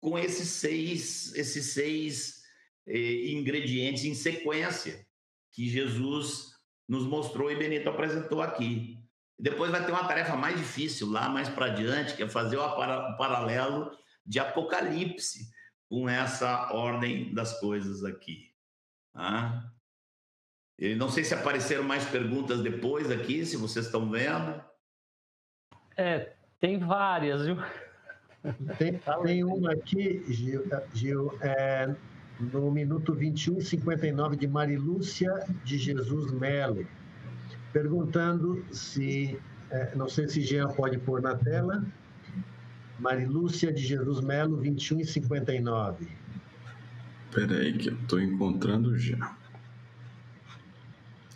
com esses seis, esses seis eh, ingredientes em sequência que Jesus nos mostrou e Benito apresentou aqui. Depois vai ter uma tarefa mais difícil lá mais para adiante, que é fazer o paralelo de Apocalipse com essa ordem das coisas aqui. Tá? E não sei se apareceram mais perguntas depois aqui, se vocês estão vendo. É, tem várias, viu? Tem, (laughs) tem uma aqui, Gil, Gil é, no minuto 21 59 de Marilúcia de Jesus Melo, perguntando se, é, não sei se Jean pode pôr na tela, Marilúcia de Jesus Melo, 21 e 59. Espera aí que eu estou encontrando já.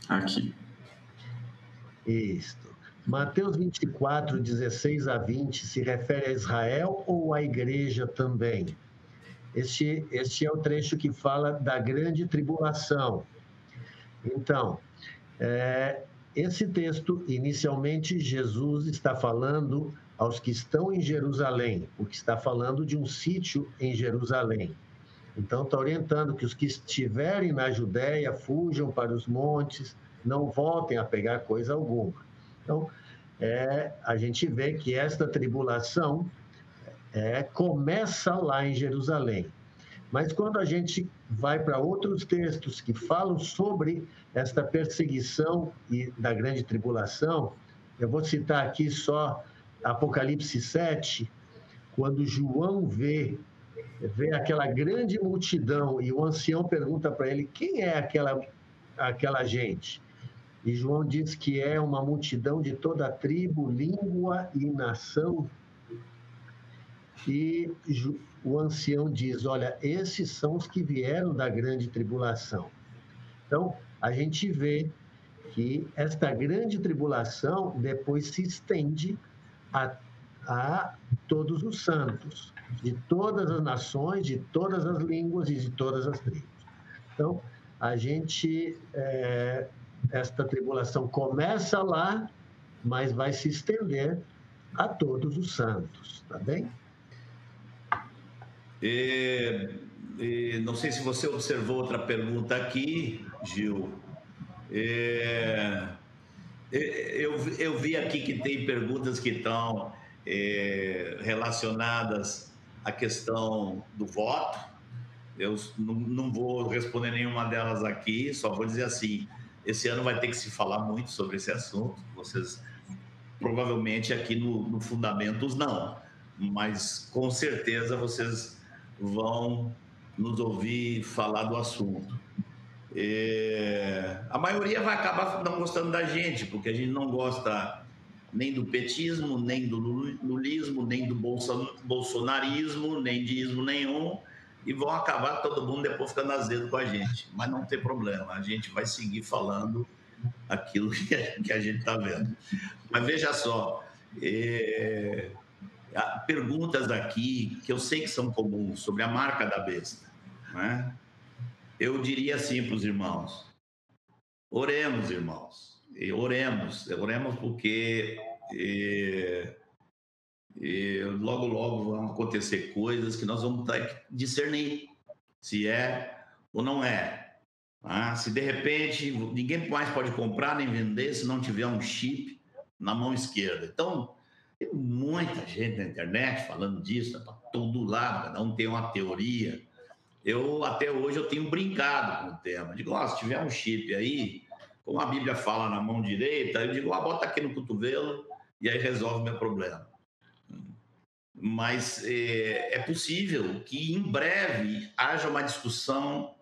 Aqui. Isto. Mateus 24, 16 a 20 se refere a Israel ou à igreja também? Este, este é o trecho que fala da grande tribulação. Então, é, esse texto, inicialmente, Jesus está falando aos que estão em Jerusalém, porque está falando de um sítio em Jerusalém. Então, está orientando que os que estiverem na Judéia fujam para os montes, não voltem a pegar coisa alguma. Então, é, a gente vê que esta tribulação é, começa lá em Jerusalém. Mas quando a gente vai para outros textos que falam sobre esta perseguição e da grande tribulação, eu vou citar aqui só Apocalipse 7, quando João vê vê aquela grande multidão e o ancião pergunta para ele quem é aquela aquela gente. E João diz que é uma multidão de toda tribo, língua e nação e o ancião diz: Olha, esses são os que vieram da grande tribulação. Então, a gente vê que esta grande tribulação depois se estende a, a todos os santos, de todas as nações, de todas as línguas e de todas as tribos. Então, a gente, é, esta tribulação começa lá, mas vai se estender a todos os santos, tá bem? E, e, não sei se você observou outra pergunta aqui, Gil. Eu, eu vi aqui que tem perguntas que estão é, relacionadas à questão do voto. Eu não, não vou responder nenhuma delas aqui, só vou dizer assim: esse ano vai ter que se falar muito sobre esse assunto. Vocês provavelmente aqui no, no Fundamentos não, mas com certeza vocês vão nos ouvir falar do assunto. É, a maioria vai acabar não gostando da gente, porque a gente não gosta nem do petismo, nem do lulismo, nem do bolsonarismo, nem de ismo nenhum, e vão acabar todo mundo depois ficando azedo com a gente. Mas não tem problema, a gente vai seguir falando aquilo (laughs) que a gente está vendo. Mas veja só, é, perguntas aqui que eu sei que são comuns sobre a marca da besta. Né? Eu diria assim para os irmãos: oremos, irmãos, e oremos, oremos porque e, e logo, logo vão acontecer coisas que nós vamos ter que discernir se é ou não é. Ah, se de repente ninguém mais pode comprar nem vender se não tiver um chip na mão esquerda. Então, tem muita gente na internet falando disso, para todo lado, cada um tem uma teoria. Eu, até hoje, eu tenho brincado com o tema. Digo, oh, se tiver um chip aí, como a Bíblia fala na mão direita, eu digo, ah, bota aqui no cotovelo e aí resolve meu problema. Mas é, é possível que em breve haja uma discussão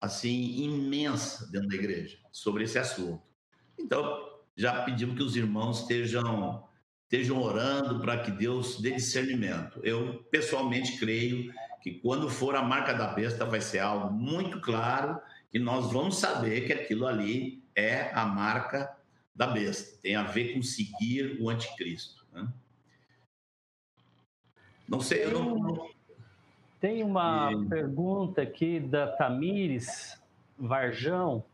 assim imensa dentro da igreja sobre esse assunto. Então, já pedimos que os irmãos estejam estejam orando para que Deus dê discernimento. Eu, pessoalmente, creio que quando for a marca da besta, vai ser algo muito claro que nós vamos saber que aquilo ali é a marca da besta. Tem a ver com seguir o anticristo. Né? Não sei, eu não. Tem uma e... pergunta aqui da Tamires Varjão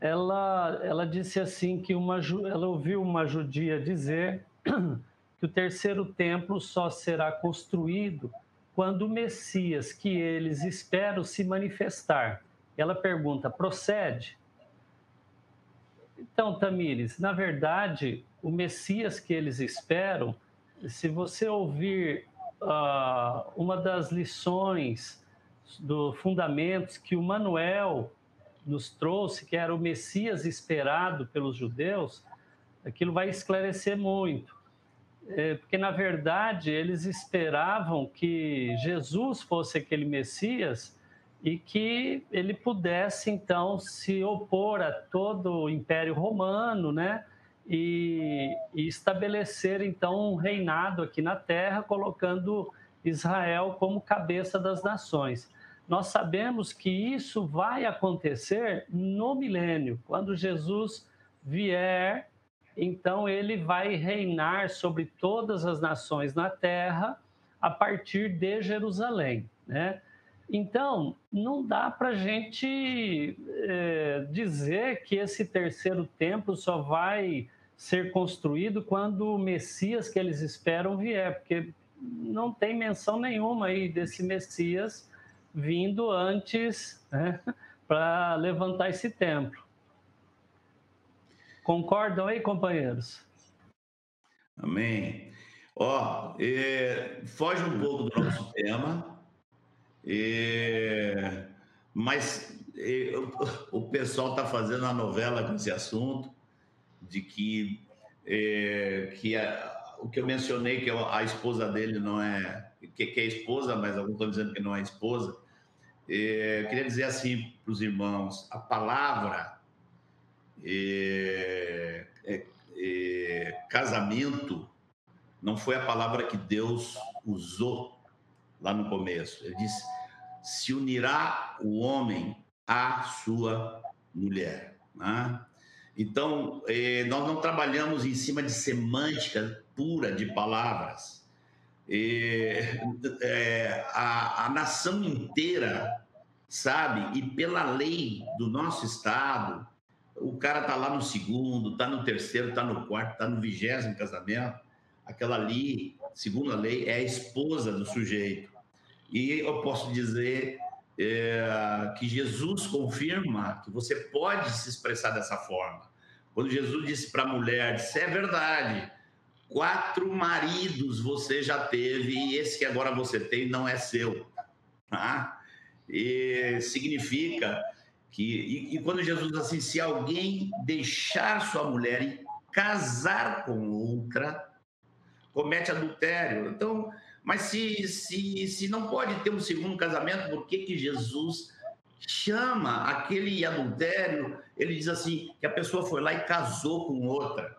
ela, ela disse assim que uma, ela ouviu uma judia dizer (clears throat) que o terceiro templo só será construído quando o Messias que eles esperam se manifestar. Ela pergunta: procede? Então, Tamires, na verdade, o Messias que eles esperam, se você ouvir uh, uma das lições do fundamentos que o Manuel nos trouxe, que era o Messias esperado pelos judeus, aquilo vai esclarecer muito. É, porque, na verdade, eles esperavam que Jesus fosse aquele Messias e que ele pudesse, então, se opor a todo o Império Romano, né? E, e estabelecer, então, um reinado aqui na Terra, colocando Israel como cabeça das nações nós sabemos que isso vai acontecer no milênio, quando Jesus vier, então ele vai reinar sobre todas as nações na terra a partir de Jerusalém, né? Então, não dá para a gente é, dizer que esse terceiro templo só vai ser construído quando o Messias que eles esperam vier, porque não tem menção nenhuma aí desse Messias vindo antes né, (laughs) para levantar esse templo. Concordam aí, companheiros? Amém. Ó, é, foge um pouco do nosso tema, é, mas é, o pessoal está fazendo a novela com esse assunto de que, é, que a, o que eu mencionei, que a esposa dele não é que, que é esposa, mas alguns estão dizendo que não é esposa. É, eu queria dizer assim para os irmãos: a palavra é, é, é, casamento não foi a palavra que Deus usou lá no começo. Ele disse: se unirá o homem à sua mulher. Né? Então, eh, nós não trabalhamos em cima de semântica pura de palavras. Eh, eh, a, a nação inteira sabe, e pela lei do nosso estado, o cara tá lá no segundo, tá no terceiro, tá no quarto, tá no vigésimo casamento, aquela ali, segundo a lei, é a esposa do sujeito. E eu posso dizer é, que Jesus confirma que você pode se expressar dessa forma. Quando Jesus disse para a mulher, disse, é verdade, quatro maridos você já teve e esse que agora você tem não é seu. Tá? E significa que, e, e quando Jesus diz assim, se alguém deixar sua mulher e casar com outra, comete adultério. Então, mas se, se, se não pode ter um segundo casamento, por que, que Jesus chama aquele adultério? Ele diz assim: que a pessoa foi lá e casou com outra.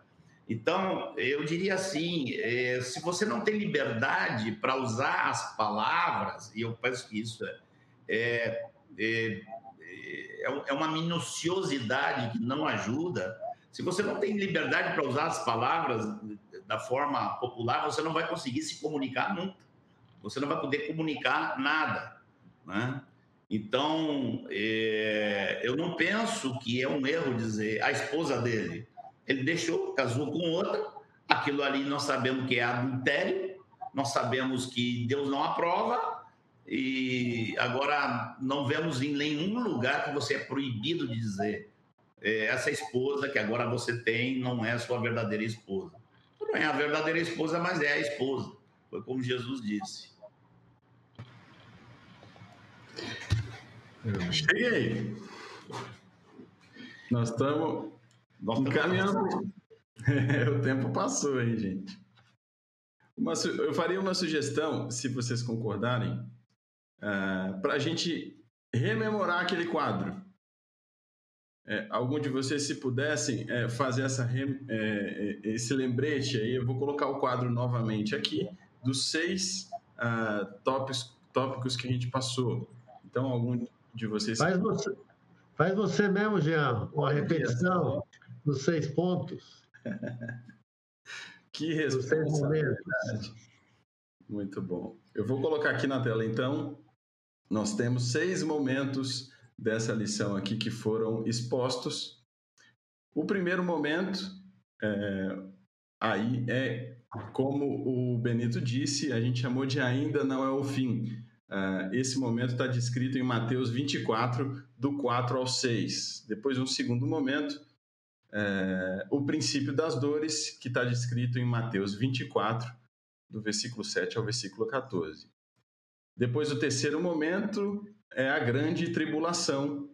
Então, eu diria assim: é, se você não tem liberdade para usar as palavras, e eu penso que isso é, é, é, é uma minuciosidade que não ajuda, se você não tem liberdade para usar as palavras da forma popular, você não vai conseguir se comunicar nunca. Você não vai poder comunicar nada. Né? Então, é, eu não penso que é um erro dizer a esposa dele. Ele deixou, casou com outra, aquilo ali nós sabemos que é adultério, nós sabemos que Deus não aprova, e agora não vemos em nenhum lugar que você é proibido de dizer é, essa esposa que agora você tem não é a sua verdadeira esposa não é a verdadeira esposa, mas é a esposa. Foi como Jesus disse. Cheguei. Nós estamos encaminhando. É, (laughs) o tempo passou, hein, gente? Uma, eu faria uma sugestão, se vocês concordarem, uh, é, para a gente rememorar aquele quadro é, algum de vocês, se pudessem é, fazer essa, é, é, esse lembrete aí, eu vou colocar o quadro novamente aqui, dos seis uh, tópicos, tópicos que a gente passou. Então, algum de vocês. Faz você, faz você mesmo, Jean, uma repetição dos seis pontos. (laughs) que responsabilidade. Muito bom. Eu vou colocar aqui na tela, então. Nós temos seis momentos dessa lição aqui que foram expostos. O primeiro momento é, aí é como o Benito disse, a gente chamou de ainda não é o fim. Uh, esse momento está descrito em Mateus 24, do 4 ao 6. Depois, um segundo momento, é, o princípio das dores, que está descrito em Mateus 24, do versículo 7 ao versículo 14. Depois, o terceiro momento é a grande tribulação.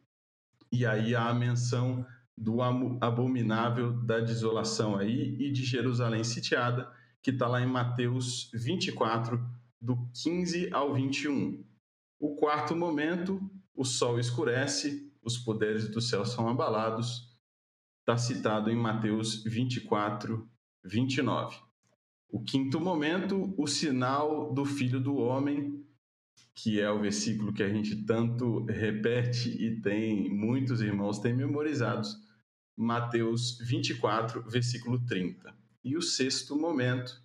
E aí há a menção do abominável da desolação aí e de Jerusalém sitiada, que está lá em Mateus 24, do 15 ao 21. O quarto momento, o sol escurece, os poderes do céu são abalados, está citado em Mateus 24, 29. O quinto momento, o sinal do Filho do Homem, que é o versículo que a gente tanto repete e tem muitos irmãos têm memorizados, Mateus 24, versículo 30. E o sexto momento,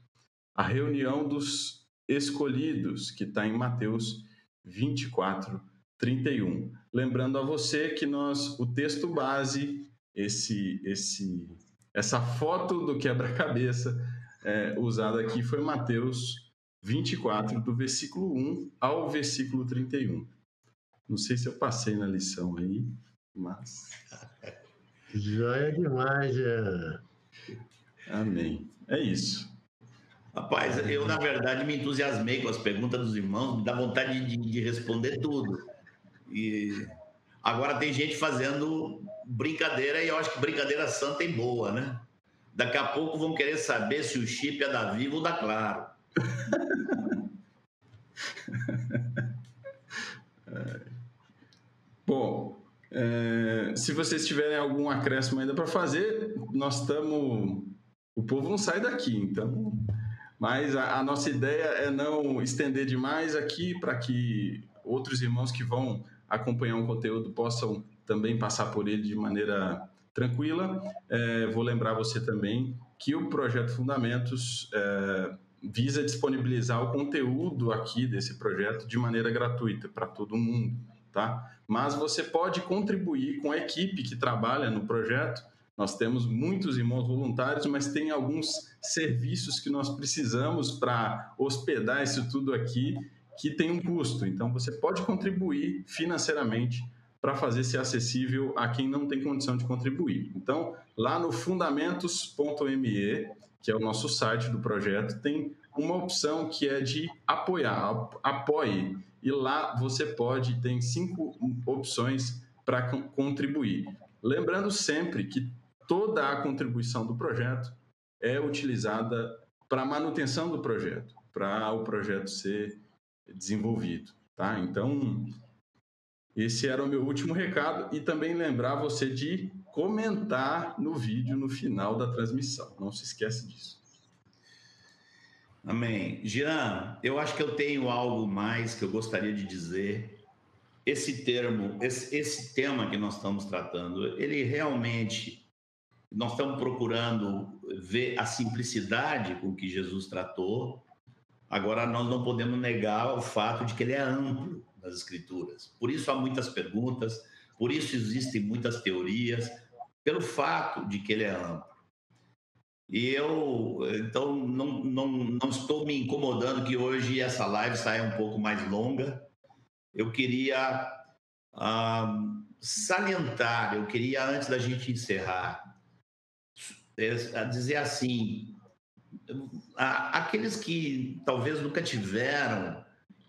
a reunião dos escolhidos, que está em Mateus 24, 31. Lembrando a você que nós, o texto base, esse, esse, essa foto do quebra-cabeça é, usada aqui foi Mateus 24, do versículo 1 ao versículo 31. Não sei se eu passei na lição aí, mas. (laughs) Já é demais, já. Amém. É isso. Rapaz, eu na verdade me entusiasmei com as perguntas dos irmãos, me dá vontade de, de responder tudo. E agora tem gente fazendo brincadeira e eu acho que brincadeira santa e boa, né? Daqui a pouco vão querer saber se o chip é da Vivo ou da Claro. (laughs) Bom, é, se vocês tiverem algum acréscimo ainda para fazer, nós estamos. O povo não sai daqui, então Mas a, a nossa ideia é não estender demais aqui para que outros irmãos que vão acompanhar o conteúdo possam também passar por ele de maneira tranquila. É, vou lembrar você também que o projeto Fundamentos é, visa disponibilizar o conteúdo aqui desse projeto de maneira gratuita para todo mundo, tá? Mas você pode contribuir com a equipe que trabalha no projeto. Nós temos muitos irmãos voluntários, mas tem alguns serviços que nós precisamos para hospedar isso tudo aqui que tem um custo. Então você pode contribuir financeiramente para fazer ser acessível a quem não tem condição de contribuir. Então, lá no fundamentos.me, que é o nosso site do projeto, tem uma opção que é de apoiar, apoie. E lá você pode, tem cinco opções para contribuir. Lembrando sempre que toda a contribuição do projeto é utilizada para manutenção do projeto, para o projeto ser desenvolvido. Tá? Então, esse era o meu último recado e também lembrar você de comentar no vídeo no final da transmissão. Não se esqueça disso. Amém. Jean, eu acho que eu tenho algo mais que eu gostaria de dizer. Esse termo, esse, esse tema que nós estamos tratando, ele realmente, nós estamos procurando ver a simplicidade com que Jesus tratou. Agora, nós não podemos negar o fato de que ele é amplo nas Escrituras. Por isso há muitas perguntas, por isso existem muitas teorias, pelo fato de que ele é amplo. E eu, então, não, não, não estou me incomodando que hoje essa live saia um pouco mais longa. Eu queria ah, salientar, eu queria, antes da gente encerrar, é, dizer assim: aqueles que talvez nunca tiveram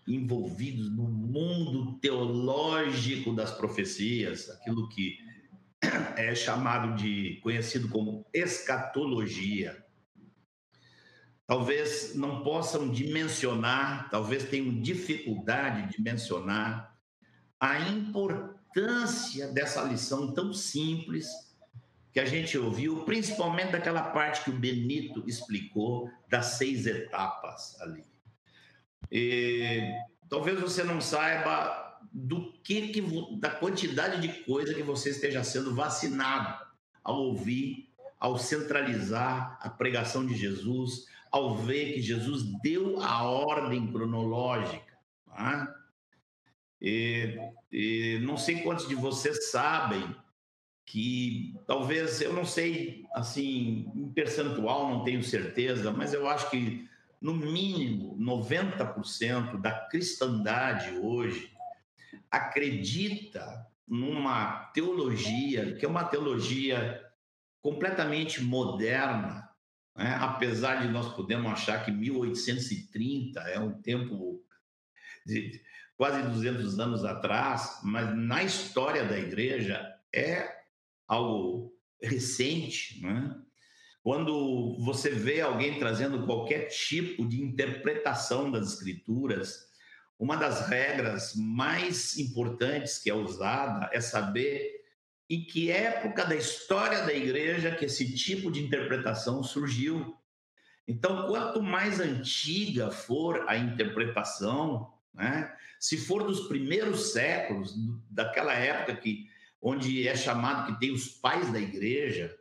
envolvidos no mundo teológico das profecias, aquilo que é chamado de conhecido como escatologia. Talvez não possam dimensionar, talvez tenham dificuldade de mencionar a importância dessa lição tão simples que a gente ouviu, principalmente daquela parte que o Benito explicou das seis etapas ali. E, talvez você não saiba do que, que da quantidade de coisa que você esteja sendo vacinado ao ouvir, ao centralizar a pregação de Jesus, ao ver que Jesus deu a ordem cronológica. Tá? E, e não sei quantos de vocês sabem que talvez, eu não sei, assim, em percentual, não tenho certeza, mas eu acho que no mínimo 90% da cristandade hoje acredita numa teologia que é uma teologia completamente moderna, né? apesar de nós podermos achar que 1830 é um tempo de quase 200 anos atrás, mas na história da igreja é algo recente, né? Quando você vê alguém trazendo qualquer tipo de interpretação das escrituras, uma das regras mais importantes que é usada é saber em que época da história da igreja que esse tipo de interpretação surgiu. Então, quanto mais antiga for a interpretação, né, se for dos primeiros séculos, daquela época que onde é chamado que tem os pais da igreja,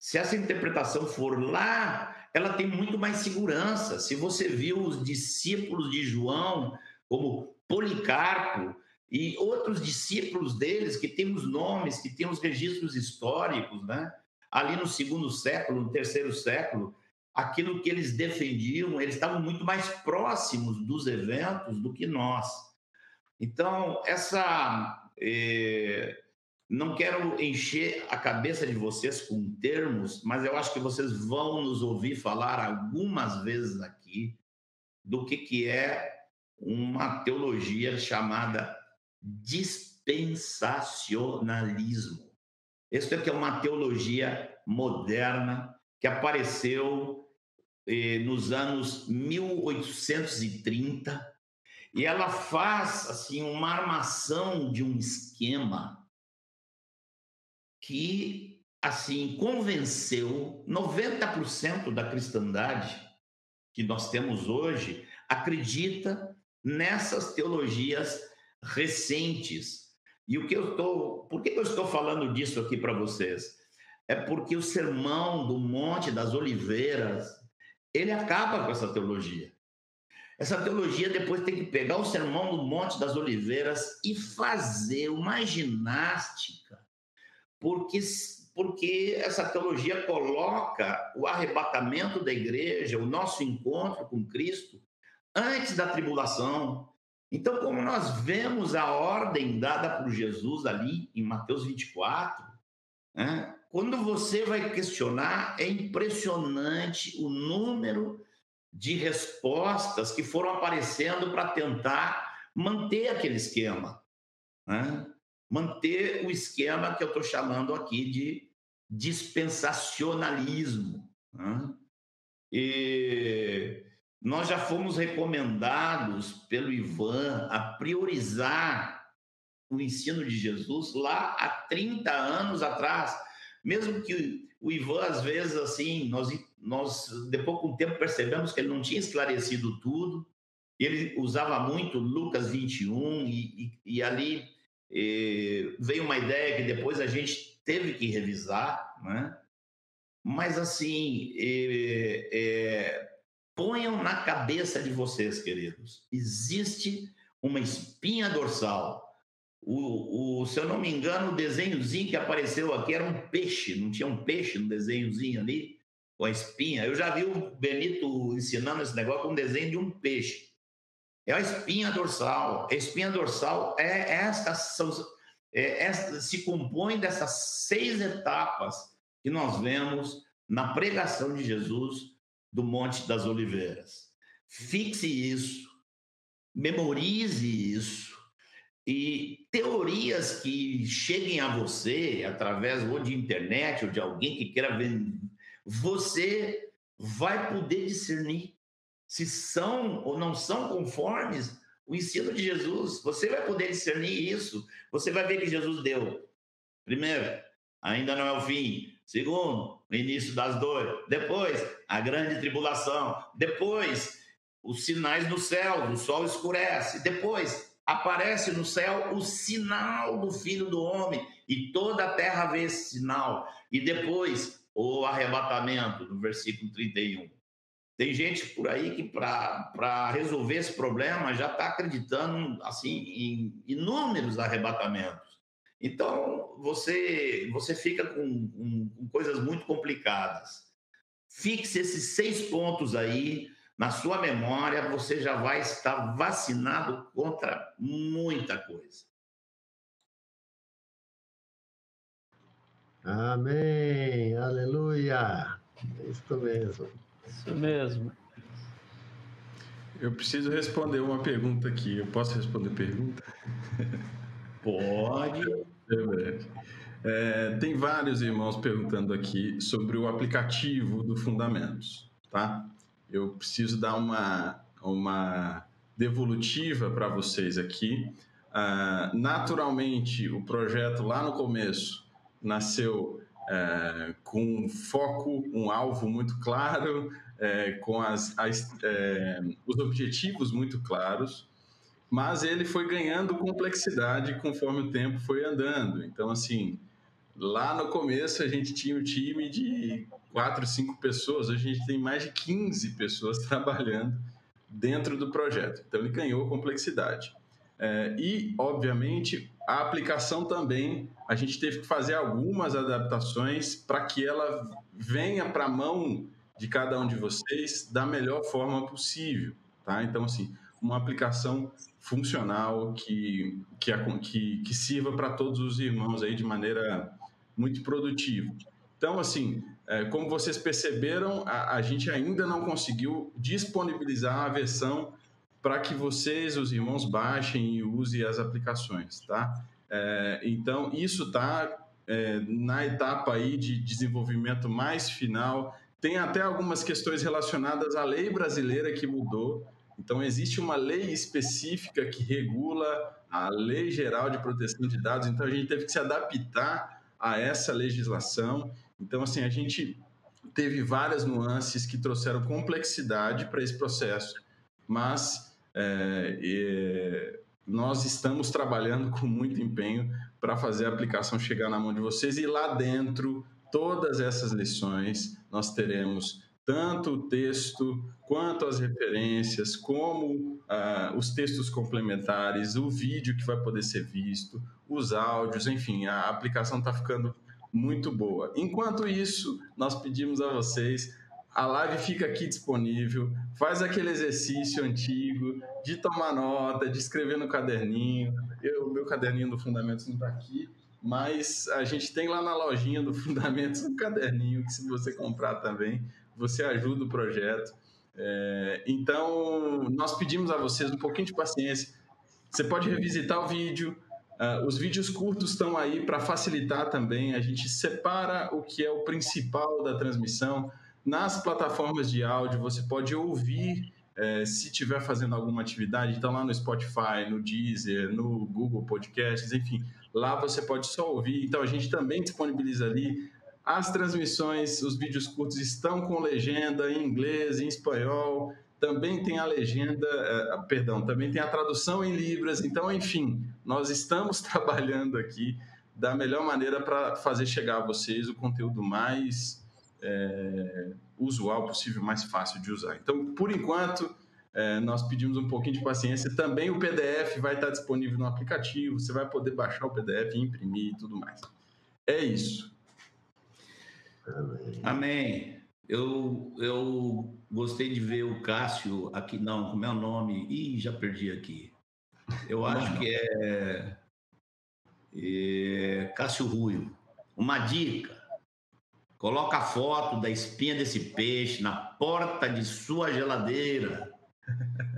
se essa interpretação for lá, ela tem muito mais segurança. Se você viu os discípulos de João, como Policarpo e outros discípulos deles, que têm os nomes, que têm os registros históricos, né? ali no segundo século, no terceiro século, aquilo que eles defendiam, eles estavam muito mais próximos dos eventos do que nós. Então, essa. Eh não quero encher a cabeça de vocês com termos, mas eu acho que vocês vão nos ouvir falar algumas vezes aqui do que, que é uma teologia chamada dispensacionalismo. Isso é que é uma teologia moderna que apareceu eh, nos anos 1830 e ela faz assim uma armação de um esquema que assim convenceu 90% da cristandade que nós temos hoje acredita nessas teologias recentes. E o que eu estou, por que eu estou falando disso aqui para vocês? É porque o sermão do Monte das Oliveiras, ele acaba com essa teologia. Essa teologia depois tem que pegar o sermão do Monte das Oliveiras e fazer uma ginástica, porque porque essa teologia coloca o arrebatamento da igreja, o nosso encontro com Cristo, antes da tribulação. Então, como nós vemos a ordem dada por Jesus ali em Mateus 24, né? quando você vai questionar, é impressionante o número de respostas que foram aparecendo para tentar manter aquele esquema. Né? Manter o esquema que eu estou chamando aqui de dispensacionalismo. Né? E nós já fomos recomendados pelo Ivan a priorizar o ensino de Jesus lá há 30 anos atrás. Mesmo que o Ivan, às vezes, assim, nós, nós depois com o tempo percebemos que ele não tinha esclarecido tudo, ele usava muito Lucas 21 e, e, e ali eh, veio uma ideia que depois a gente teve que revisar, né? Mas assim, é, é, ponham na cabeça de vocês, queridos, existe uma espinha dorsal. O, o, se eu não me engano, o desenhozinho que apareceu aqui era um peixe, não tinha um peixe no desenhozinho ali, com a espinha. Eu já vi o Benito ensinando esse negócio com um desenho de um peixe. É a espinha dorsal. A espinha dorsal é esta, é, se compõe dessas seis etapas que nós vemos na pregação de Jesus do Monte das Oliveiras. Fixe isso, memorize isso, e teorias que cheguem a você através ou de internet ou de alguém que queira ver, você vai poder discernir se são ou não são conformes o ensino de Jesus. Você vai poder discernir isso. Você vai ver que Jesus deu. Primeiro, ainda não é o fim. Segundo, o início das dores. Depois, a grande tribulação. Depois, os sinais no céu, o sol escurece. Depois, aparece no céu o sinal do Filho do Homem e toda a terra vê esse sinal. E depois, o arrebatamento, no versículo 31. Tem gente por aí que, para resolver esse problema, já está acreditando assim em inúmeros arrebatamentos. Então, você, você fica com, com, com coisas muito complicadas. Fixe esses seis pontos aí na sua memória, você já vai estar vacinado contra muita coisa. Amém, aleluia. É isso mesmo. Isso mesmo. Eu preciso responder uma pergunta aqui. Eu posso responder pergunta? Pode. É, tem vários irmãos perguntando aqui sobre o aplicativo do Fundamentos, tá? Eu preciso dar uma, uma devolutiva para vocês aqui. Uh, naturalmente, o projeto lá no começo nasceu é, com um foco, um alvo muito claro, é, com as, as é, os objetivos muito claros, mas ele foi ganhando complexidade conforme o tempo foi andando. Então, assim, lá no começo a gente tinha um time de quatro, cinco pessoas, hoje a gente tem mais de 15 pessoas (laughs) trabalhando dentro do projeto. Então, ele ganhou complexidade. É, e, obviamente, a aplicação também, a gente teve que fazer algumas adaptações para que ela venha para a mão de cada um de vocês da melhor forma possível. Tá? Então, assim, uma aplicação funcional que, que, que, que sirva para todos os irmãos aí de maneira muito produtiva. Então, assim, é, como vocês perceberam, a, a gente ainda não conseguiu disponibilizar a versão para que vocês, os irmãos, baixem e usem as aplicações, tá? É, então, isso está é, na etapa aí de desenvolvimento mais final. Tem até algumas questões relacionadas à lei brasileira que mudou. Então, existe uma lei específica que regula a Lei Geral de Proteção de Dados. Então, a gente teve que se adaptar a essa legislação. Então, assim, a gente teve várias nuances que trouxeram complexidade para esse processo, mas é, é, nós estamos trabalhando com muito empenho para fazer a aplicação chegar na mão de vocês e lá dentro, todas essas lições, nós teremos tanto o texto quanto as referências, como uh, os textos complementares, o vídeo que vai poder ser visto, os áudios, enfim, a aplicação está ficando muito boa. Enquanto isso, nós pedimos a vocês, a live fica aqui disponível, faz aquele exercício antigo de tomar nota, de escrever no caderninho. O meu caderninho do Fundamentos não está aqui, mas a gente tem lá na lojinha do (laughs) Fundamentos um caderninho que se você comprar também, você ajuda o projeto. É, então, nós pedimos a vocês um pouquinho de paciência. Você pode revisitar o vídeo, Uh, os vídeos curtos estão aí para facilitar também. A gente separa o que é o principal da transmissão. Nas plataformas de áudio, você pode ouvir eh, se estiver fazendo alguma atividade. Então, lá no Spotify, no Deezer, no Google Podcasts, enfim, lá você pode só ouvir. Então, a gente também disponibiliza ali. As transmissões, os vídeos curtos estão com legenda em inglês, em espanhol, também tem a legenda, uh, perdão, também tem a tradução em Libras. Então, enfim, nós estamos (laughs) trabalhando aqui da melhor maneira para fazer chegar a vocês o conteúdo mais é, usual possível, mais fácil de usar. Então, por enquanto, é, nós pedimos um pouquinho de paciência. Também o PDF vai estar disponível no aplicativo, você vai poder baixar o PDF, imprimir e tudo mais. É isso. Amém. Amém. Eu, eu gostei de ver o Cássio aqui, não, como é o nome? Ih, já perdi aqui. Eu acho que é, é Cássio Ruio. Uma dica: coloca a foto da espinha desse peixe na porta de sua geladeira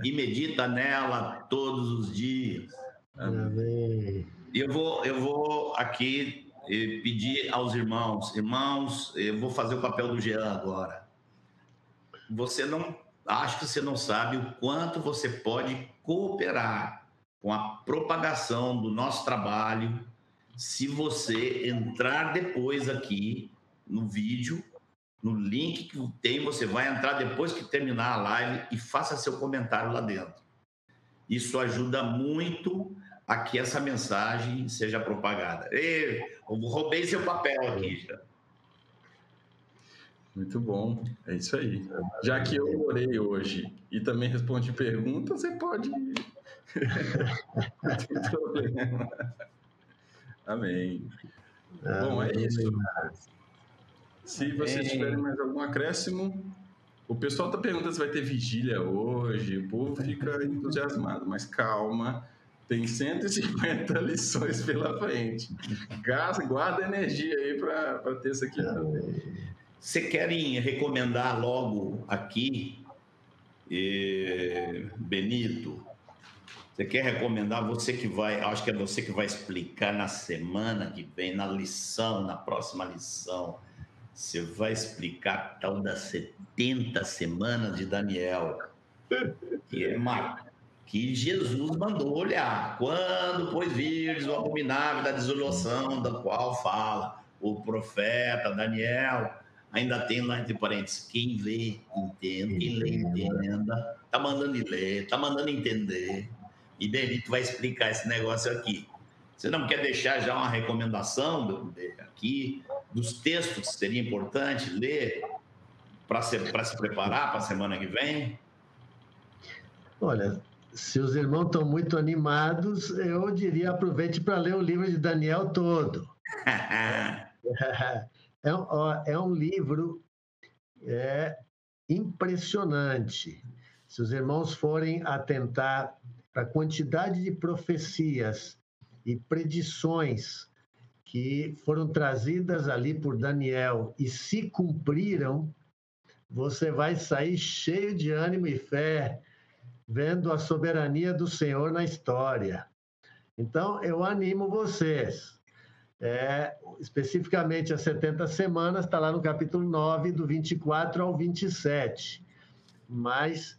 e medita nela todos os dias. Amém. Eu vou, eu vou aqui pedir aos irmãos, irmãos, eu vou fazer o papel do Jean agora. Você não, acho que você não sabe o quanto você pode cooperar com a propagação do nosso trabalho se você entrar depois aqui no vídeo, no link que tem, você vai entrar depois que terminar a live e faça seu comentário lá dentro. Isso ajuda muito a que essa mensagem seja propagada. E, eu roubei seu papel aqui já. Muito bom, é isso aí. Já que eu orei hoje e também respondi perguntas, você pode. (laughs) Não tem problema. Amém. Bom, é isso. Se vocês tiverem mais algum acréscimo, o pessoal está perguntando se vai ter vigília hoje, o povo fica entusiasmado, mas calma, tem 150 (laughs) lições pela frente. Gasta, guarda energia aí para ter isso aqui. Você querem recomendar logo aqui, Benito? Você quer recomendar você que vai, acho que é você que vai explicar na semana que vem, na lição, na próxima lição. Você vai explicar tal das 70 semanas de Daniel, que é uma que Jesus mandou olhar. Quando, pois, virdes o abominável da desolação, da qual fala o profeta Daniel, ainda tem lá entre parênteses, quem vê, entenda, quem lê, entenda, tá mandando ler, tá mandando entender. E Benito vai explicar esse negócio aqui. Você não quer deixar já uma recomendação aqui dos textos que seria importante ler para se, se preparar para a semana que vem? Olha, se os irmãos estão muito animados, eu diria aproveite para ler o livro de Daniel todo. (laughs) é, um, é um livro é, impressionante. Se os irmãos forem atentar para a quantidade de profecias e predições que foram trazidas ali por Daniel e se cumpriram, você vai sair cheio de ânimo e fé vendo a soberania do Senhor na história. Então, eu animo vocês. É, especificamente as 70 semanas, está lá no capítulo 9, do 24 ao 27. Mas,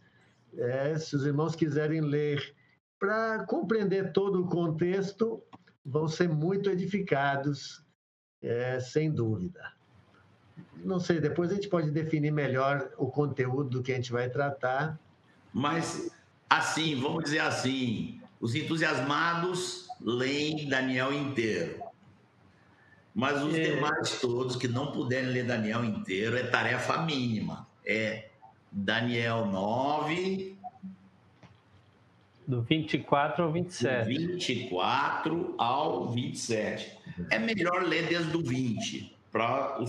é, se os irmãos quiserem ler para compreender todo o contexto, vão ser muito edificados, é, sem dúvida. não sei, depois a gente pode definir melhor o conteúdo do que a gente vai tratar. Mas, assim, vamos dizer assim, os entusiasmados leem Daniel inteiro. Mas os é. demais todos que não puderem ler Daniel inteiro é tarefa mínima. É Daniel 9. Do 24 ao 27. Do 24 ao 27. É melhor ler desde o 20, para o,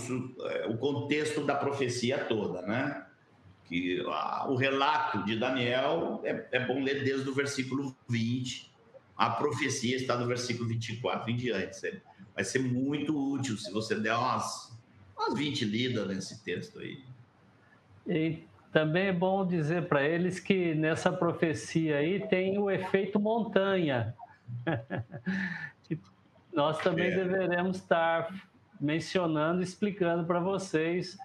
é, o contexto da profecia toda, né? Que a, o relato de Daniel é, é bom ler desde o versículo 20. A profecia está no versículo 24 em diante vai ser muito útil se você der umas, umas 20 lidas nesse texto aí. E também é bom dizer para eles que nessa profecia aí tem o efeito montanha. (laughs) Nós também é. deveremos estar mencionando, explicando para vocês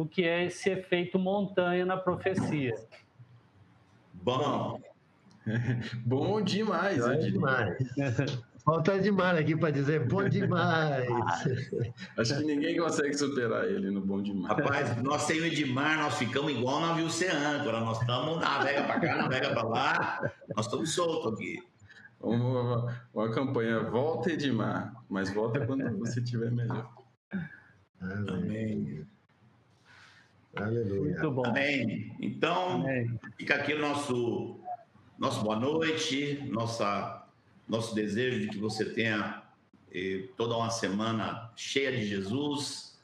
o que é esse efeito montanha na profecia. Bom. (laughs) Bom demais, Bom demais. (laughs) Falta Edmar aqui para dizer bom demais. (laughs) Acho que ninguém consegue superar ele no bom demais. Rapaz, nós sem o Edmar, nós ficamos igual navio sem âncora. Nós estamos navega para cá, navega para lá. Nós estamos soltos aqui. Uma, uma campanha, volta Edmar, mas volta quando você estiver melhor. Amém. Aleluia. Muito bom. Amém. Então, Amém. fica aqui o nosso, nosso boa noite, nossa nosso desejo de que você tenha eh, toda uma semana cheia de Jesus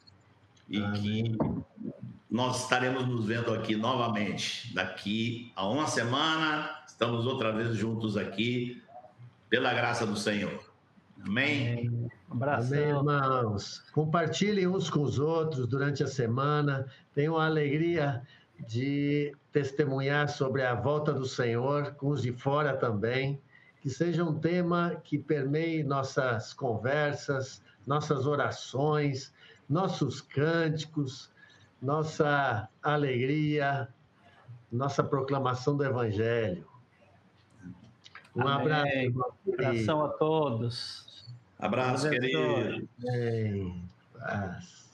e Amém. que nós estaremos nos vendo aqui novamente daqui a uma semana. Estamos outra vez juntos aqui, pela graça do Senhor. Amém? Amém. Abraço. Amém, irmãos. Compartilhem uns com os outros durante a semana. Tenham a alegria de testemunhar sobre a volta do Senhor com os de fora também que seja um tema que permeie nossas conversas, nossas orações, nossos cânticos, nossa alegria, nossa proclamação do Evangelho. Um Amém. abraço. Abração a todos. Abraço, querido. Amém. Paz.